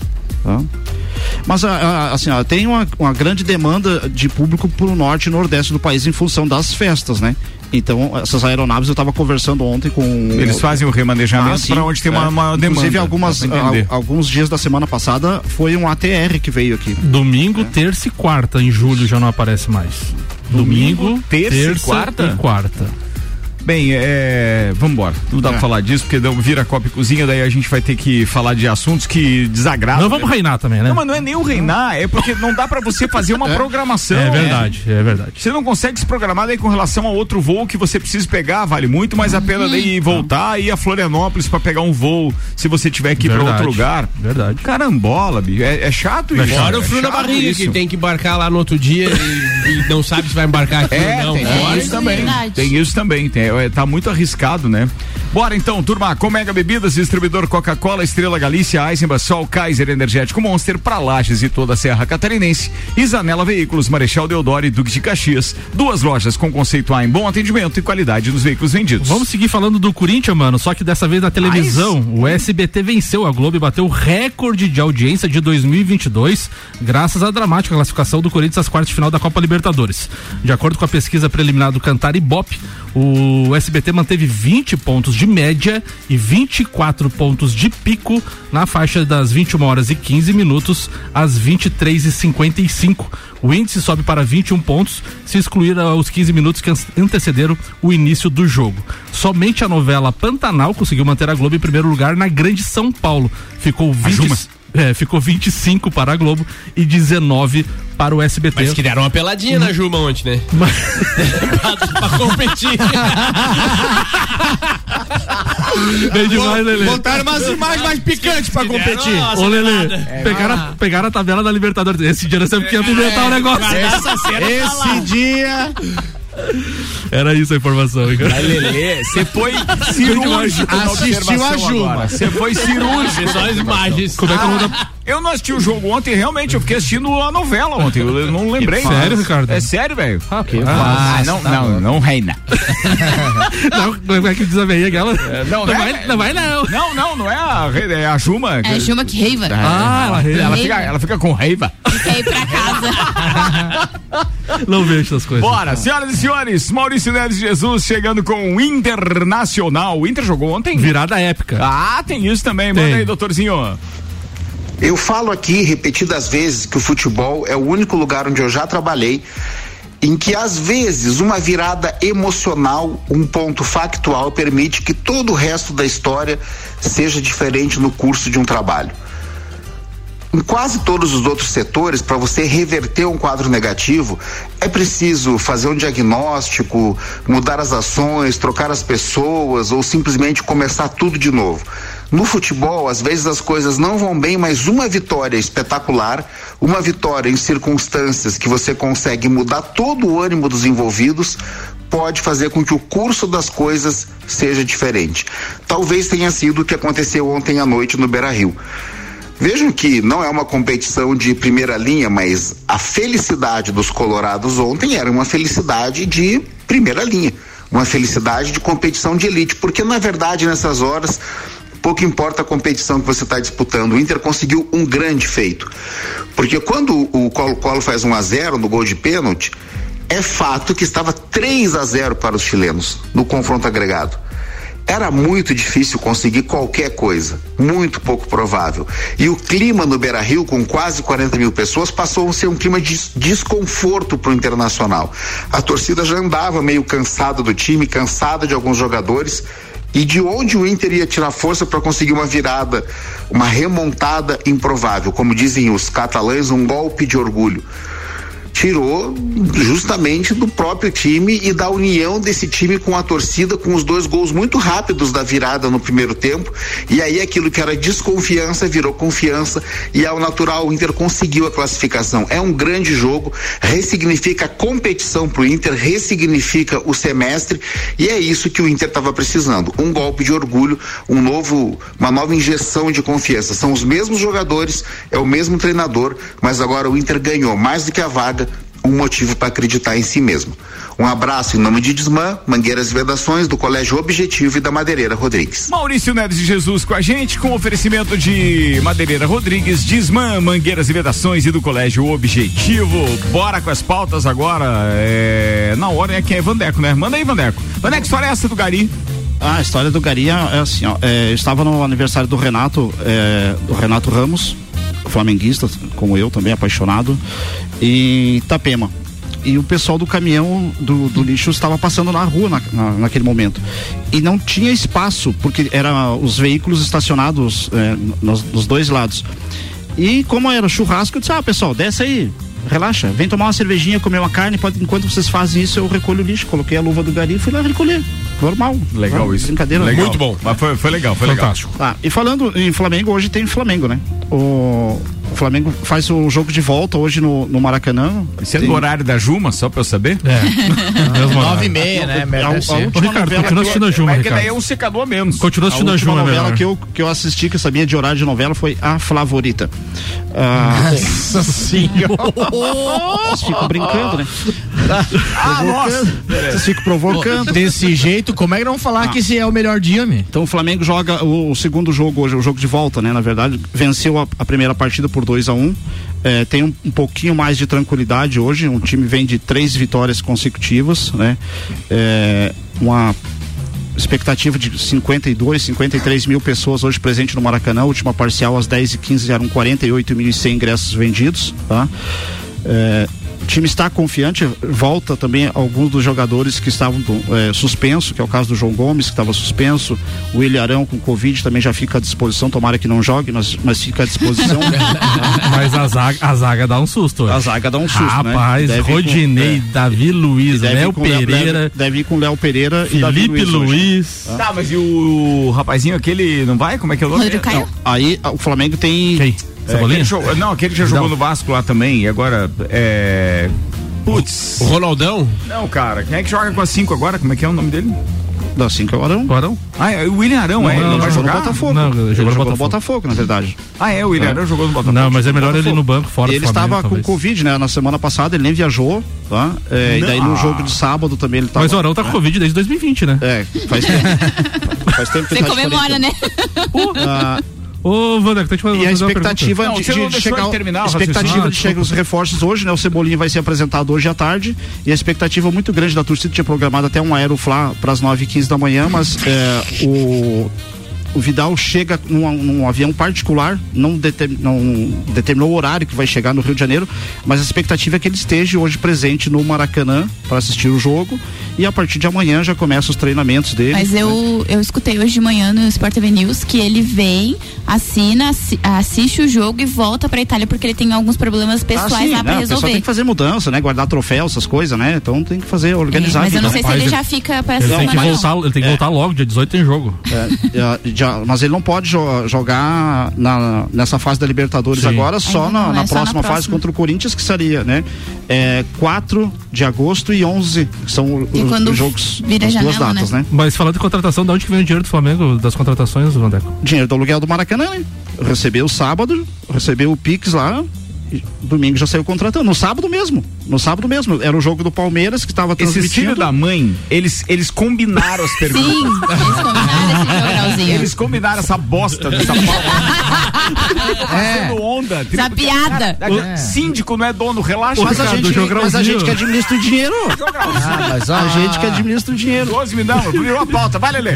tá? Mas a- a- assim, ó, tem uma, uma grande demanda de público pro norte e nordeste do país em função das festas, né? Então, essas aeronaves eu estava conversando ontem com. Eles fazem o remanejamento sim, pra onde tem uma- uma Inclusive, demanda, algumas, dá pra entender. al- alguns dias da semana passada foi um ATR que veio aqui. Domingo, terça e quarta. Em julho já não aparece mais. Domingo, terça e quarta? e quarta. Bem, é. Vamos embora. Não dá pra falar disso, porque não vira copa e cozinha, daí a gente vai ter que falar de assuntos que desagradam. Não vamos reinar também, né? Não, mas não é nem o reinar, é porque não dá pra você fazer uma programação. É verdade, é verdade. Você não consegue se programar daí com relação a outro voo que você precisa pegar, vale muito mais a pena daí voltar e ir a Florianópolis pra pegar um voo se você tiver que ir pra Verdade, outro lugar. Verdade. Carambola, bicho. É, é chato isso. Fora é o frio na barriga, isso. que tem que embarcar lá no outro dia e, e não sabe se vai embarcar aqui É, ou não. tem Fora isso também. Tem isso também. Tem, é, tá muito arriscado, né? Bora então, turma. Comega Bebidas, distribuidor Coca-Cola, Estrela Galícia, Eisenbach, Sol, Kaiser Energético Monster, pra Lages e toda a Serra Catarinense. E Zanela Veículos, Marechal Deodoro e Duque de Caxias. Duas lojas com conceito A em bom atendimento e qualidade nos veículos vendidos. Vamos seguir falando do Corinthians, mano, só que dessa vez na televisão. O SBT venceu a Globo e bateu o recorde de audiência de 2022, graças à dramática classificação do Corinthians às quartas de final da Copa Libertadores. De acordo com a pesquisa preliminar do Cantar Ibope, o SBT manteve 20 pontos de média e 24 pontos de pico na faixa das 21 horas e 15 minutos às 23 e 55. O índice sobe para 21 pontos, se excluir os 15 minutos que an- antecederam o início do jogo. Somente a novela Pantanal conseguiu manter a Globo em primeiro lugar na Grande São Paulo. Ficou 20. É, ficou 25 para a Globo e 19 para o SBT. Mas que deram uma peladinha na Juma ontem, né? pra, pra competir. Bem demais, Lelê. Botaram umas imagens mais picantes pra competir. Ô, Lelê, pegaram, a- pegaram a tabela da Libertadores. Esse dia nós temos que apimentar o negócio. Esse dia. Era isso a informação, hein, cara? Mas, Lelê, você foi cirúrgico na Assistiu a observação Juma. Você foi cirúrgico. Só as imagens. Como é que eu vou dar- Ah, Eu não assisti o jogo ontem, realmente, eu fiquei assistindo a novela ontem, eu não lembrei. Sério, Ricardo? É sério, velho? Ah, Ah, não, não, não, reina. Não, como é que diz a veia aquela? Não, não, é- vai, não vai, não. Não, não, não é a, é a Juma. É a Juma que reiva. Ah, ela reiva. ela, fica, ela fica com raiva. Quer ir pra casa. Não vejo essas coisas. Bora, senhoras e senhores, Maurício Neves Jesus chegando com o Internacional. O Inter jogou ontem? Virada épica. Ah, tem isso também. Manda Tem. aí, doutorzinho. Eu falo aqui repetidas vezes que o futebol é o único lugar onde eu já trabalhei em que às vezes uma virada emocional, um ponto factual permite que todo o resto da história seja diferente no curso de um trabalho. Em quase todos os outros setores, para você reverter um quadro negativo, é preciso fazer um diagnóstico, mudar as ações, trocar as pessoas ou simplesmente começar tudo de novo. No futebol, às vezes as coisas não vão bem, mas uma vitória espetacular, uma vitória em circunstâncias que você consegue mudar todo o ânimo dos envolvidos, pode fazer com que o curso das coisas seja diferente. Talvez tenha sido o que aconteceu ontem à noite no Beira Rio. Vejam que não é uma competição de primeira linha, mas a felicidade dos colorados ontem era uma felicidade de primeira linha, uma felicidade de competição de elite, porque na verdade nessas horas pouco importa a competição que você está disputando. O Inter conseguiu um grande feito, porque quando o Colo-Colo faz 1 a 0 no gol de pênalti, é fato que estava 3 a 0 para os chilenos no confronto agregado. Era muito difícil conseguir qualquer coisa, muito pouco provável. E o clima no Beira Rio, com quase 40 mil pessoas, passou a ser um clima de desconforto para o internacional. A torcida já andava meio cansada do time, cansada de alguns jogadores. E de onde o Inter ia tirar força para conseguir uma virada, uma remontada improvável? Como dizem os catalães, um golpe de orgulho tirou justamente do próprio time e da união desse time com a torcida, com os dois gols muito rápidos da virada no primeiro tempo. E aí aquilo que era desconfiança virou confiança e ao natural o Inter conseguiu a classificação. É um grande jogo, ressignifica a competição pro Inter, ressignifica o semestre e é isso que o Inter estava precisando. Um golpe de orgulho, um novo, uma nova injeção de confiança. São os mesmos jogadores, é o mesmo treinador, mas agora o Inter ganhou mais do que a vaga um motivo para acreditar em si mesmo. Um abraço em nome de Desmã, Mangueiras e Vedações, do Colégio Objetivo e da Madeireira Rodrigues. Maurício Neves de Jesus com a gente, com oferecimento de Madeireira Rodrigues, Disman, Mangueiras e Vedações e do Colégio Objetivo. Bora com as pautas agora. É... Na hora é quem é Vandeco, né? Manda aí, Vandeco. Vandeco, que história é essa do Gari? Ah, a história do Gari é, é assim, ó. é, eu estava no aniversário do Renato, é, do Renato Ramos, flamenguista, como eu também, apaixonado, em Itapema. E o pessoal do caminhão do, do lixo estava passando na rua na, na- naquele momento. E não tinha espaço, porque eram os veículos estacionados é, nos, nos dois lados. E como era churrasco, eu disse, ah, pessoal, desce aí, relaxa, vem tomar uma cervejinha, comer uma carne, pode, enquanto vocês fazem isso, eu recolho o lixo. Coloquei a luva do gari e fui lá recolher. Normal. Legal Normal, isso. Brincadeira. Legal. Muito bom. Mas foi, foi legal, foi Fantástico. Tá, e falando em Flamengo, hoje tem Flamengo, né? O, o Flamengo faz o jogo de volta hoje no, no Maracanã. Isso é do horário da Juma, só pra eu saber? É. Nove e meia, né? A, a Ô, última Ricardo, novela continua assistindo a Juma, Mas que daí é Ricardo. um secador a menos. Continua a assistindo a Juma, é novela melhor. que eu, que eu assisti, que eu sabia de horário de novela, foi A Flavorita. Ah, Nossa senhora. vocês ficam brincando, né? Ah, nossa! Vocês ficam provocando. Desse jeito, como é que não falar que esse é o melhor dia, me? Então o Flamengo joga o, o segundo jogo hoje, o jogo de volta, né? Na verdade, venceu a, a primeira partida por 2 a 1 um. É, tem um, um pouquinho mais de tranquilidade hoje. Um time vem de três vitórias consecutivas, né? É, uma expectativa de 52, 53 mil pessoas hoje presentes no Maracanã. Última parcial às 10 e 15 eram 48.100 ingressos vendidos, tá? É, o time está confiante, volta também alguns dos jogadores que estavam é, suspensos, que é o caso do João Gomes, que estava suspenso, o Ilharão com Covid também já fica à disposição, tomara que não jogue, mas, mas fica à disposição. Mas a zaga, a zaga dá um susto. A zaga dá um susto, Rapaz, né? Deve ir Rodinei, com- é. Davi Luiz, Léo Pereira, Deve, deve ir com Léo Pereira e Davi Felipe Luiz. hoje. Luiz. Tá, mas e o rapazinho aquele não vai? Como é que é o nome? Rodrigo Caio? Não, aí o Flamengo tem. Quem? É, Cebolinha? aquele jogou- não, aquele que já jogou Não. no Vasco lá também e agora é. Putz. O Ronaldão? Não, cara, quem é que joga com a 5 agora? Como é que é o nome dele? Da 5 é o Arão. Arão? Ah, é o William Arão, é? Ele não vai jogou jogar? no Botafogo. Não, ele jogou no jogou no Botafogo. Botafogo, na verdade. Ah, é, o William Arão jogou no Botafogo. Não, mas é melhor ele ir no banco, fora E do ele estava com talvez. Covid, né? Na semana passada ele nem viajou, tá? É, e daí no Não. jogo de sábado também ele tava. Mas o Arão tá com né? Covid desde 2020, né? É, faz tempo. faz tempo que Você ele tá comemora, né? Ah, Ô, Wander, tô te fazendo e a fazer uma expectativa pergunta. de, de- de chegar, a expectativa de chegar os reforços hoje, né? O Cebolinha vai ser apresentado hoje à tarde e a expectativa muito grande da torcida tinha programado até um Aeroflá para as 9h15 da manhã, mas é, o o Vidal chega num, num avião particular, não, determ- não determinou o horário que vai chegar no Rio de Janeiro, mas a expectativa é que ele esteja hoje presente no Maracanã para assistir o jogo e a partir de amanhã já começa os treinamentos dele. Mas né? eu, eu escutei hoje de manhã no Sport TV News que ele vem, assina, assi- assiste o jogo e volta pra Itália porque ele tem alguns problemas pessoais Ah, sim, lá pra né? Resolver. tem que fazer mudança, né? Guardar troféu, essas coisas, né? Então tem que fazer, organizar. É, mas eu não sei se ele já fica pra essa Ele tem que semana, voltar, não. ele tem que É. voltar logo, dia 18 tem jogo. É, já- já- mas ele não pode jo- jogar na- nessa fase da Libertadores Sim. agora, só na, não, na é só na próxima fase próxima. contra o Corinthians, que seria, né? É, 4 de agosto e 11, que são E os, os jogos, vira as duas janela, datas, né? Mas falando de contratação, de onde que vem o dinheiro do Flamengo, das contratações, Vandeco? Dinheiro do aluguel do Maracanã, né? Recebeu sábado, recebeu o Pix lá. Domingo já saiu contratando. No sábado mesmo. No sábado mesmo. Era o jogo do Palmeiras que estava transmitindo. filhos da mãe, eles, eles combinaram as perguntas. Sim, eles combinaram esse. Eles combinaram essa bosta dessa pauta. Fazendo onda. Essa piada. Cara, Síndico não é dono, relaxa. Mas a, Ricardo, gente, jogralzinho. mas a gente que administra o dinheiro. Ah, mas a gente que administra o dinheiro. 12 me não, virou a pauta. Vai, Lelê.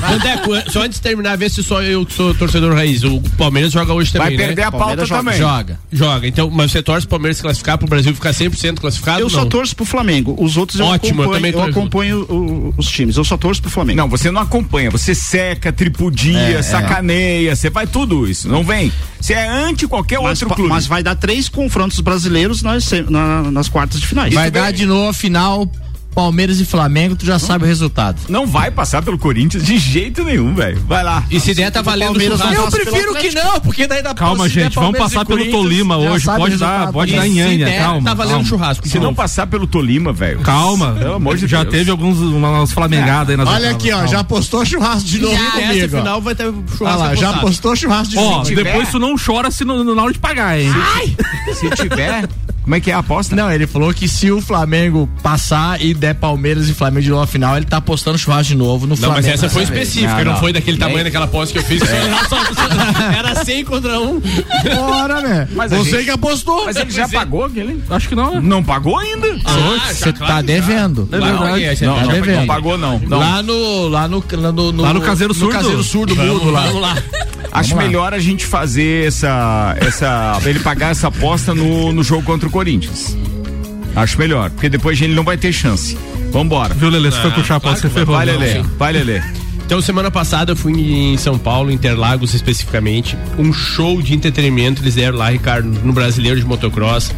Vandeco, só antes de terminar, vê se só eu que sou torcedor raiz. O Palmeiras joga hoje Vai também, né? perder a pauta Palmeiras também. Joga. Joga. Então, mas você torce pro Palmeiras se classificar pro Brasil ficar 100% classificado? Eu só não? torço pro Flamengo. Os outros eu Ótimo, eu acompanho, também eu acompanho o- os times. Eu só torço pro Flamengo. Não, você não acompanha, você seca, tripudia, É, é. sacaneia, você vai tudo isso. Não vem. Você é anti qualquer Mas, outro clube. mas vai dar três confrontos brasileiros nas, na- nas quartas de finais. Vai dar de novo a final Palmeiras e Flamengo, tu já sabe o resultado. Não vai passar pelo Corinthians de jeito nenhum, velho. Vai lá. E se der, tá valendo Palmeiras churrasco. não Eu prefiro que não, porque daí dá Calma, gente, vamos passar pelo Tolima hoje. Pode dar, pode dar nhanha, der, calma. tá valendo churrasco. Se não passar pelo Tolima, velho. Calma. Pelo amor de já teve alguns umas flamengadas aí nas Olha aqui, ó, já postou churrasco de novo comigo. ó. final vai ter churrasco Olha lá, já apostado. postou churrasco de Ó, novo. tiver- depois tu não chora se na hora de pagar, hein? Se tiver, como é que é a aposta? Não, ele falou que se o Flamengo passar e der Palmeiras e Flamengo de novo à final, ele tá apostando churrasco de novo no Não, Flamengo. mas essa foi específica, Não, não, não. foi daquele tamanho daquela aposta que eu fiz. só- Era 100 contra 1. Bora, né? Mas Você gente- que apostou. Mas ele já pagou aquele? Acho que não, né? Não pagou ainda? Ah, Você tá devendo. É verdade. Esse Não, tá não, devendo. não pagou não. não. Lá no. Lá no. Lá no, Lá no Caseiro Surdo. caseiro surdo mudo lá. Vamos lá. Acho Vamos lá. melhor a gente fazer essa. essa ele pagar essa aposta no, no jogo contra o Corinthians. Acho melhor, porque depois ele não vai ter chance. Vambora. Viu, Lelê? Se foi puxar a claro você ferrou. Vai, Lelê. Vai, Lelê. Então, semana passada eu fui em São Paulo, Interlagos especificamente, um show de entretenimento eles deram lá, Ricardo, no Brasileiro de Motocross.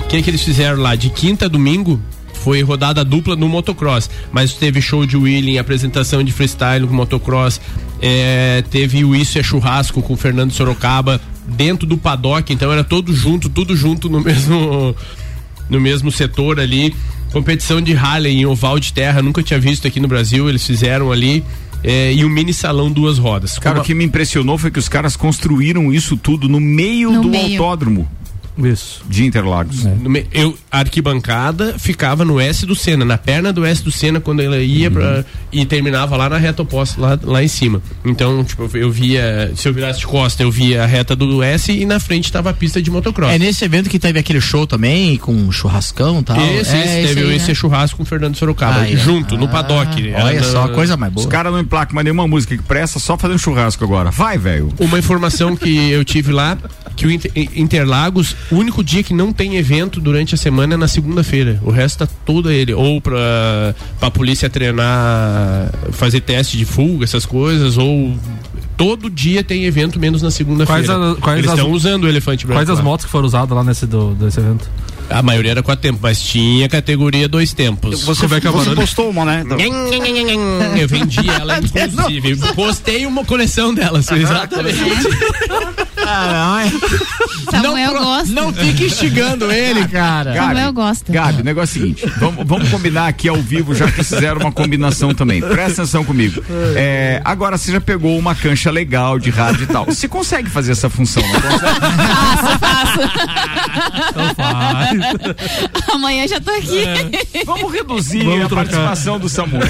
O que, que eles fizeram lá? De quinta a domingo foi rodada dupla no motocross, mas teve show de wheeling, apresentação de freestyle com motocross, é, teve o Isso é Churrasco com o Fernando Sorocaba dentro do paddock, então era todo junto, tudo junto no mesmo no mesmo setor ali. Competição de Harley em oval de terra, nunca tinha visto aqui no Brasil, eles fizeram ali. é, e um mini salão duas rodas. Cara, o Como- que me impressionou foi que os caras construíram isso tudo no meio No do meio. autódromo Isso. de Interlagos. me- eu, a arquibancada ficava no S do Senna, na perna do S do Senna, quando ela ia pra, e terminava lá na reta oposta, lá, lá em cima. Então, tipo, eu via, se eu virasse de costa, eu via a reta do S e na frente tava a pista de motocross. É nesse evento que teve aquele show também, com churrascão e tal. Esse, é, esse, teve aí, esse né? churrasco com o Fernando Sorocaba, Ah, é. junto, no Ah, paddock. Olha Era só, na- coisa mais boa. Os caras não emplacam mais nenhuma música que presta, só fazendo churrasco agora. Vai, velho. Uma informação que eu tive lá que o Inter- Interlagos, o único dia que não tem evento durante a semana é na segunda-feira. O resto tá todo ele. Ou pra, pra polícia treinar, fazer teste de fuga, essas coisas, ou todo dia tem evento, menos na segunda-feira. Quais, a- quais Eles estão usando o elefante branco. Quais as lá. motos que foram usadas lá nesse do, desse evento? A maioria era quatro tempos, mas tinha categoria dois tempos. Você, Como é que é a você postou uma, né? Então. Eu vendi ela, inclusive. Postei uma coleção delas, exatamente. Samuel não, gosta. Não fique instigando ele, cara. Samuel gosta. Gabi, o negócio é o seguinte: vamos, vamos combinar aqui ao vivo, já que fizeram uma combinação também. Presta atenção comigo. É, agora você já pegou uma cancha legal de rádio e tal. Você consegue fazer essa função, não consegue? Faço, faço. Então faz. Amanhã já tô aqui. Vamos reduzir Vamos a trocar. participação do Samuel.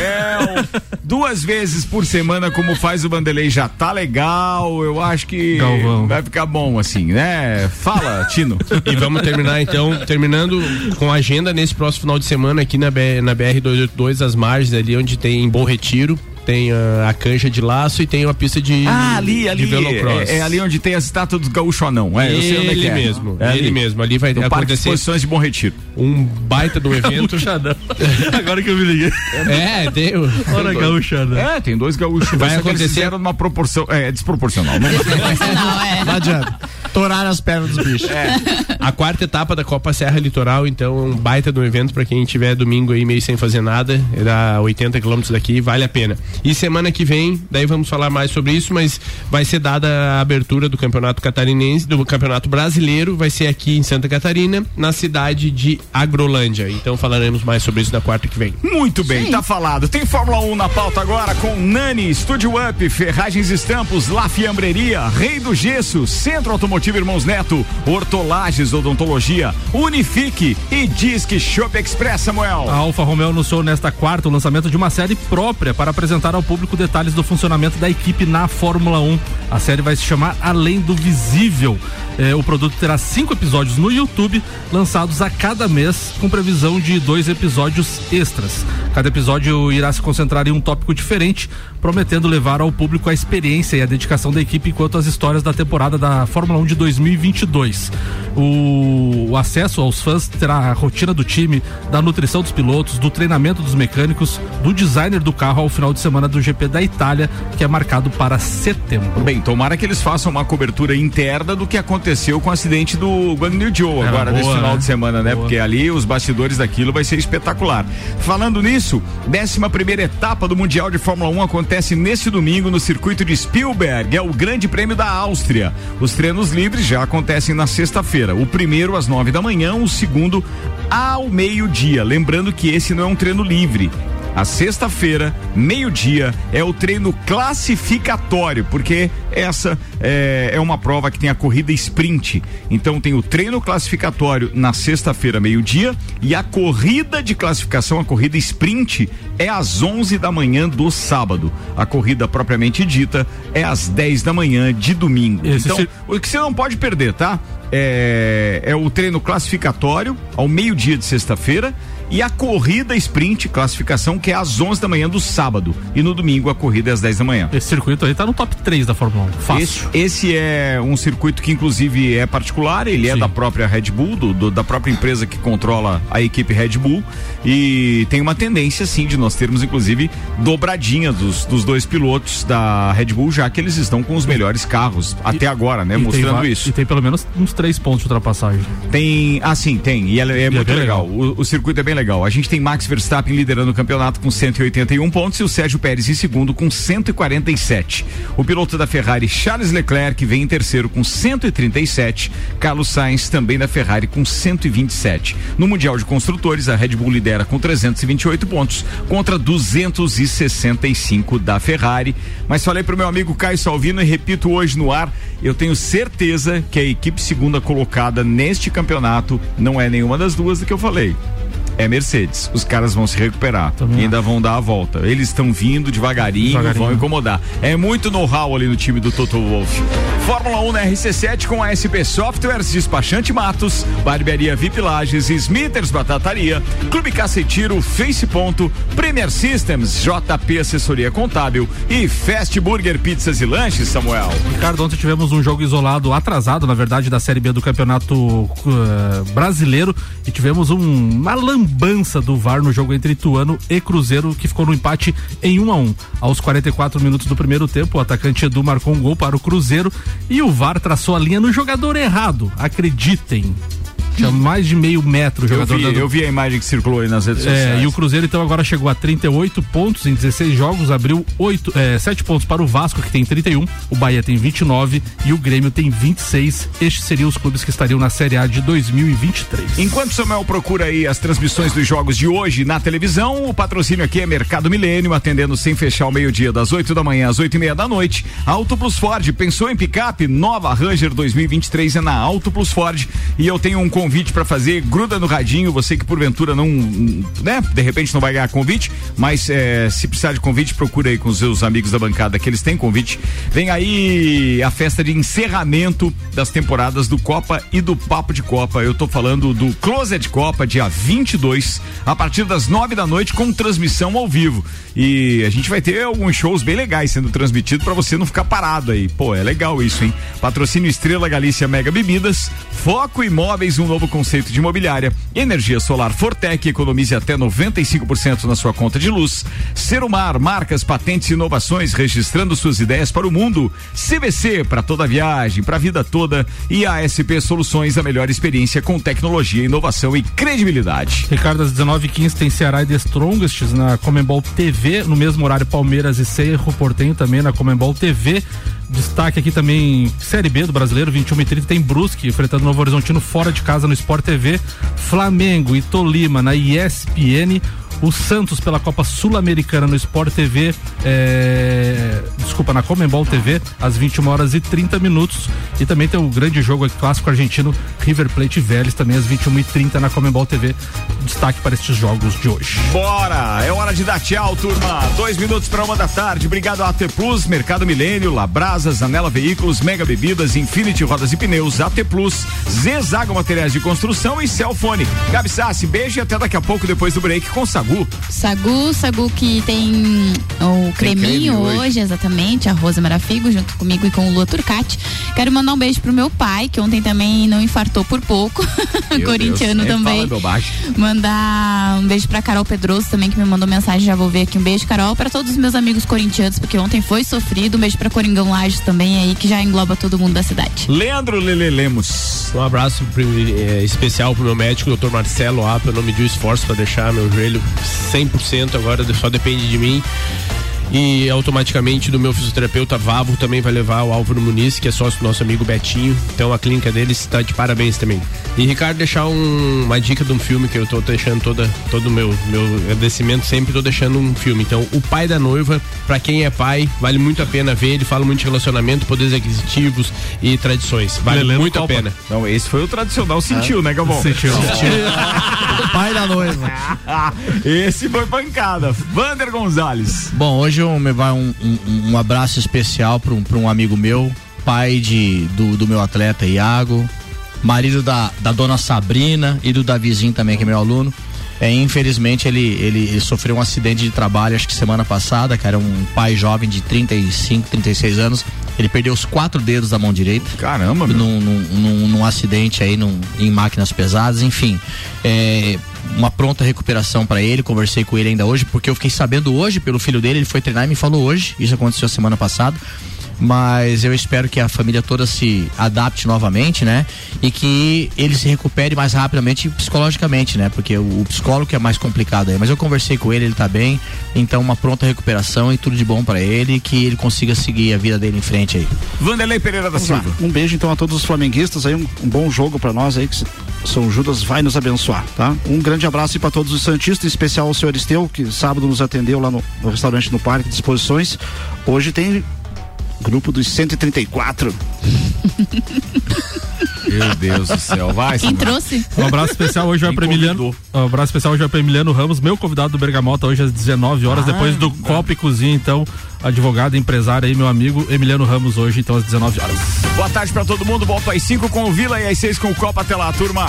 Duas vezes por semana, como faz o Vanderlei, já tá legal. Eu acho que Galvão. vai ficar bom assim, né? Fala, Tino. E vamos terminar então, terminando com a agenda nesse próximo final de semana aqui na, B- na BR-282, as margens ali onde tem Bom Retiro, tem ah, a cancha de laço e tem uma pista de, Ah, ali, ali. de velocross. É, é ali onde tem a estátua do gaúcho anão. É, eu sei onde é que ele é. mesmo, É ele ali. mesmo. Ali vai No Parque de acontecer Exposições de Bom Retiro. um baita do evento. Agora que eu me liguei. é, tem o... Olha. É, tem dois gaúchos. Vai só que eles acontecer- fizeram numa proporção. É, desproporcional. Não Não, é. Não adianta. Torar as pernas dos bichos. A quarta etapa da Copa Serra Litoral, então, é um baita do evento pra quem tiver domingo aí meio sem fazer nada, é dá 80 quilômetros daqui, vale a pena. E semana que vem, daí vamos falar mais sobre isso, mas vai ser dada a abertura do Campeonato Catarinense, do Campeonato Brasileiro, vai ser aqui em Santa Catarina, na cidade de Agrolândia. Então falaremos mais sobre isso na quarta que vem. Muito bem, tá falado. Tem Fórmula 1 na pauta agora com Nani, Studio Up, Ferragens e Estampos, La Fiambreria, Rei do Gesso, Centro Automotivo Irmãos Neto, Hortolages Odontologia, Unifique e Disque Shop Express, Samuel. A Alfa Romeo anunciou nesta quarta o lançamento de uma série própria para apresentar ao público detalhes do funcionamento da equipe na Fórmula 1. A série vai se chamar Além do Visível. Eh, o produto terá cinco episódios no YouTube, lançados a cada mês, com previsão de dois episódios extras. Cada episódio irá se concentrar em um tópico diferente, prometendo levar ao público a experiência e a dedicação da equipe quanto às histórias da temporada da Fórmula 1 de 2022. O, o acesso aos fãs terá a rotina do time, da nutrição dos pilotos, do treinamento dos mecânicos, do designer do carro ao final de semana do GP da Itália, que é marcado para setembro. Bem, tomara que eles façam uma cobertura interna do que aconteceu com o acidente do Guang Yu Zhou Era agora boa, nesse final né? de semana, né? Boa. Porque ali os bastidores daquilo vai ser espetacular. Falando nisso, 11 primeira etapa do Mundial de Fórmula 1 acontece nesse domingo no circuito de Spielberg, é o Grande Prêmio da Áustria. Os treinos livres já acontecem na sexta-feira. O primeiro às nove da manhã, o segundo ao meio-dia. Lembrando que esse não é um treino livre. A sexta-feira, meio-dia, é o treino classificatório, porque essa é, é uma prova que tem a corrida sprint. Então tem o treino classificatório na sexta-feira, meio-dia, e a corrida de classificação, a corrida sprint, é às 11 da manhã do sábado. A corrida propriamente dita é às 10 da manhã de domingo. Esse então, se- o que você não pode perder, tá? É, é o treino classificatório ao meio-dia de sexta-feira e a corrida sprint, classificação, que é às 11 da manhã do sábado. E no domingo a corrida é às 10 da manhã. Esse circuito aí tá no top 3 da Fórmula 1. Fácil. Esse, esse é um circuito que inclusive é particular, ele é Sim. da própria Red Bull, do- do- da própria empresa que controla a equipe Red Bull e tem uma tendência sim de nós termos inclusive dobradinha dos, dos dois pilotos da Red Bull, já que eles estão com os melhores carros até agora, né? E tem Mostrando va- isso. E tem pelo menos uns três pontos de ultrapassagem. Tem, ah sim, tem, e ela é, muito bem legal. O, o circuito é bem legal. A gente tem Max Verstappen liderando o campeonato com 181 pontos e o Sérgio Pérez em segundo com 147. O piloto da Ferrari, Charles Leclerc, vem em terceiro com 137. Carlos Sainz também da Ferrari com 127. No Mundial de Construtores, a Red Bull lidera com 328 pontos contra 265 da Ferrari. Mas falei pro meu amigo Caio Salvino e repito hoje no ar, eu tenho certeza que a equipe segunda colocada neste campeonato não é nenhuma das duas do que eu falei. É Mercedes. Os caras vão se recuperar e ainda vão dar a volta. Eles estão vindo devagarinho, Devagarinho. vão incomodar. É muito know-how ali no time do Toto Wolff. Fórmula 1 na RC7 com a SP Softwares, Despachante Matos, Barbearia VIP Lages, Smithers Batataria, Clube Cacetiro, Face Ponto, Premier Systems, JP Assessoria Contábil e Fast Burger Pizzas e Lanches, Samuel. Ricardo, ontem tivemos um jogo isolado, atrasado, na verdade, da Série B do Campeonato eh, Brasileiro e tivemos um- uma lambança do VAR no jogo entre Ituano e Cruzeiro, que ficou no empate em 1 a 1 Aos 44 minutos do primeiro tempo, o atacante Edu marcou um gol para o Cruzeiro e o VAR traçou a linha no jogador errado. Acreditem. Tinha mais de meio metro o Eu jogador vi, dando- eu vi a imagem que circulou aí nas redes é, sociais. e o Cruzeiro então agora chegou a 38 pontos em 16 jogos, abriu 8, é, 7 pontos para o Vasco, que tem 31, o Bahia tem 29 e o Grêmio tem 26. Estes seriam os clubes que estariam na Série A de 2023. Enquanto o Samuel procura aí as transmissões dos jogos de hoje na televisão, o patrocínio aqui é Mercado Milênio, atendendo sem fechar o meio-dia, das 8 da manhã às 8 e meia da noite. Auto Plus Ford, pensou em picape? Nova Ranger 2023 é na Auto Plus Ford. E eu tenho um convite para fazer, gruda no radinho, você que porventura não, né, de repente não vai ganhar convite, mas é, se precisar de convite, procura aí com os seus amigos da bancada que eles têm convite. Vem aí a festa de encerramento das temporadas do Copa e do Papo de Copa. Eu tô falando do Closet Copa, dia 22, a partir das 9 da noite, com transmissão ao vivo. E a gente vai ter alguns shows bem legais sendo transmitidos para você não ficar parado aí. Pô, é legal isso, hein? Patrocínio Estrela Galícia Mega Bebidas, Foco Imóveis, um novo conceito de imobiliária, Energia Solar Fortec, economize até 95% na sua conta de luz. Serumar, marcas, patentes e inovações, registrando suas ideias para o mundo. CVC, para toda viagem, para a vida toda. E a SP Soluções, a melhor experiência com tecnologia, inovação e credibilidade. Ricardo, às 19h15 tem Ceará e The Strongest na Comembol TV, no mesmo horário Palmeiras e Cerro Portenho também na Comembol TV. Destaque aqui também Série B do Brasileiro, 21 e 30 tem Brusque enfrentando Novo Horizontino fora de casa no Sport TV. Flamengo e Tolima na ESPN. O Santos pela Copa Sul-Americana no Sport TV, é, desculpa, na Comembol TV, às 21 horas e 30 minutos. E também tem o grande jogo clássico argentino, River Plate Vélez, também às 21 e 30 na Comembol TV. Destaque para estes jogos de hoje. Bora! É hora de dar tchau, turma. Dois minutos para uma da tarde. Obrigado a AT Plus, Mercado Milênio, Labrasas, Anela Veículos, Mega Bebidas, Infinity Rodas e Pneus, AT Plus, Zezago Materiais de Construção e Celfone. Gabi Sassi, beijo e até daqui a pouco depois do break com Sagu. Sagu, Sagu que tem o Tem creminho creme hoje. hoje. exatamente, a Rosa Marafigo, junto comigo e com o Lua Turcati. Quero mandar um beijo pro meu pai, que ontem também não infartou por pouco, corintiano Deus, também. Mandar um beijo pra Carol Pedroso também, que me mandou mensagem, já vou ver aqui. Um beijo, Carol, pra todos os meus amigos corintianos, porque ontem foi sofrido. Um beijo pra Coringão Lages também aí, que já engloba todo mundo da cidade. Leandro Lele Lemos. Um abraço pri- eh, especial pro meu médico, doutor Marcelo Apa. Não mediu esforço para deixar meu joelho 100%, agora só depende de mim. E automaticamente do meu fisioterapeuta Vavo também vai levar o Álvaro Muniz, que é sócio do nosso amigo Betinho. Então a clínica deles está de parabéns também. E Ricardo, deixar um- uma dica de um filme que eu tô deixando toda, todo o meu, meu agradecimento, sempre tô deixando um filme. Então, O Pai da Noiva, para quem é pai, vale muito a pena ver. Ele fala muito de relacionamento, poderes aquisitivos e tradições. Vale muito a Copa. pena. Não, esse foi o tradicional sentiu, Ah, né, Galvão? sentiu. Pai da noiva. Esse foi pancada. Vander Gonzalez. Bom, hoje me vai um, um, um abraço especial para um, um amigo meu, pai de, do, do meu atleta Iago, marido da, da dona Sabrina e do Davizinho também, que é meu aluno. É, infelizmente ele, ele, ele sofreu um acidente de trabalho, acho que semana passada, cara, um pai jovem de 35, 36 anos. Ele perdeu os quatro dedos da mão direita. Caramba, meu. Num, num, num, acidente aí num, em máquinas pesadas, enfim. É, uma pronta recuperação para ele. Conversei com ele ainda hoje, porque eu fiquei sabendo hoje pelo filho dele. Ele foi treinar e me falou hoje. Isso aconteceu semana passada. Mas eu espero que a família toda se adapte novamente, né? E que ele se recupere mais rapidamente psicologicamente, né? Porque o, o psicólogo é mais complicado aí. Mas eu conversei com ele, ele tá bem. Então, uma pronta recuperação e tudo de bom para ele. E que ele consiga seguir a vida dele em frente aí. Vanderlei Pereira da. Silva. Um beijo então a todos os flamenguistas aí, um, um bom jogo pra nós aí, que São Judas vai nos abençoar, tá? Um grande abraço aí pra todos os santistas, em especial o senhor Esteu, que sábado nos atendeu lá no, no restaurante no Parque de Exposições. Hoje tem grupo dos 134. Meu Deus do céu, vai. Quem trouxe? Um abraço especial hoje vai para Emiliano. Um abraço especial hoje vai para Emiliano Ramos, meu convidado do Bergamota hoje às 19 horas, Ah, depois do Copa e Cozinha, então, advogado, empresário aí, meu amigo Emiliano Ramos hoje, então às 19 horas. Boa tarde pra todo mundo. Volto às 5 com o Vila e às 6 com o Copa. Até lá, turma.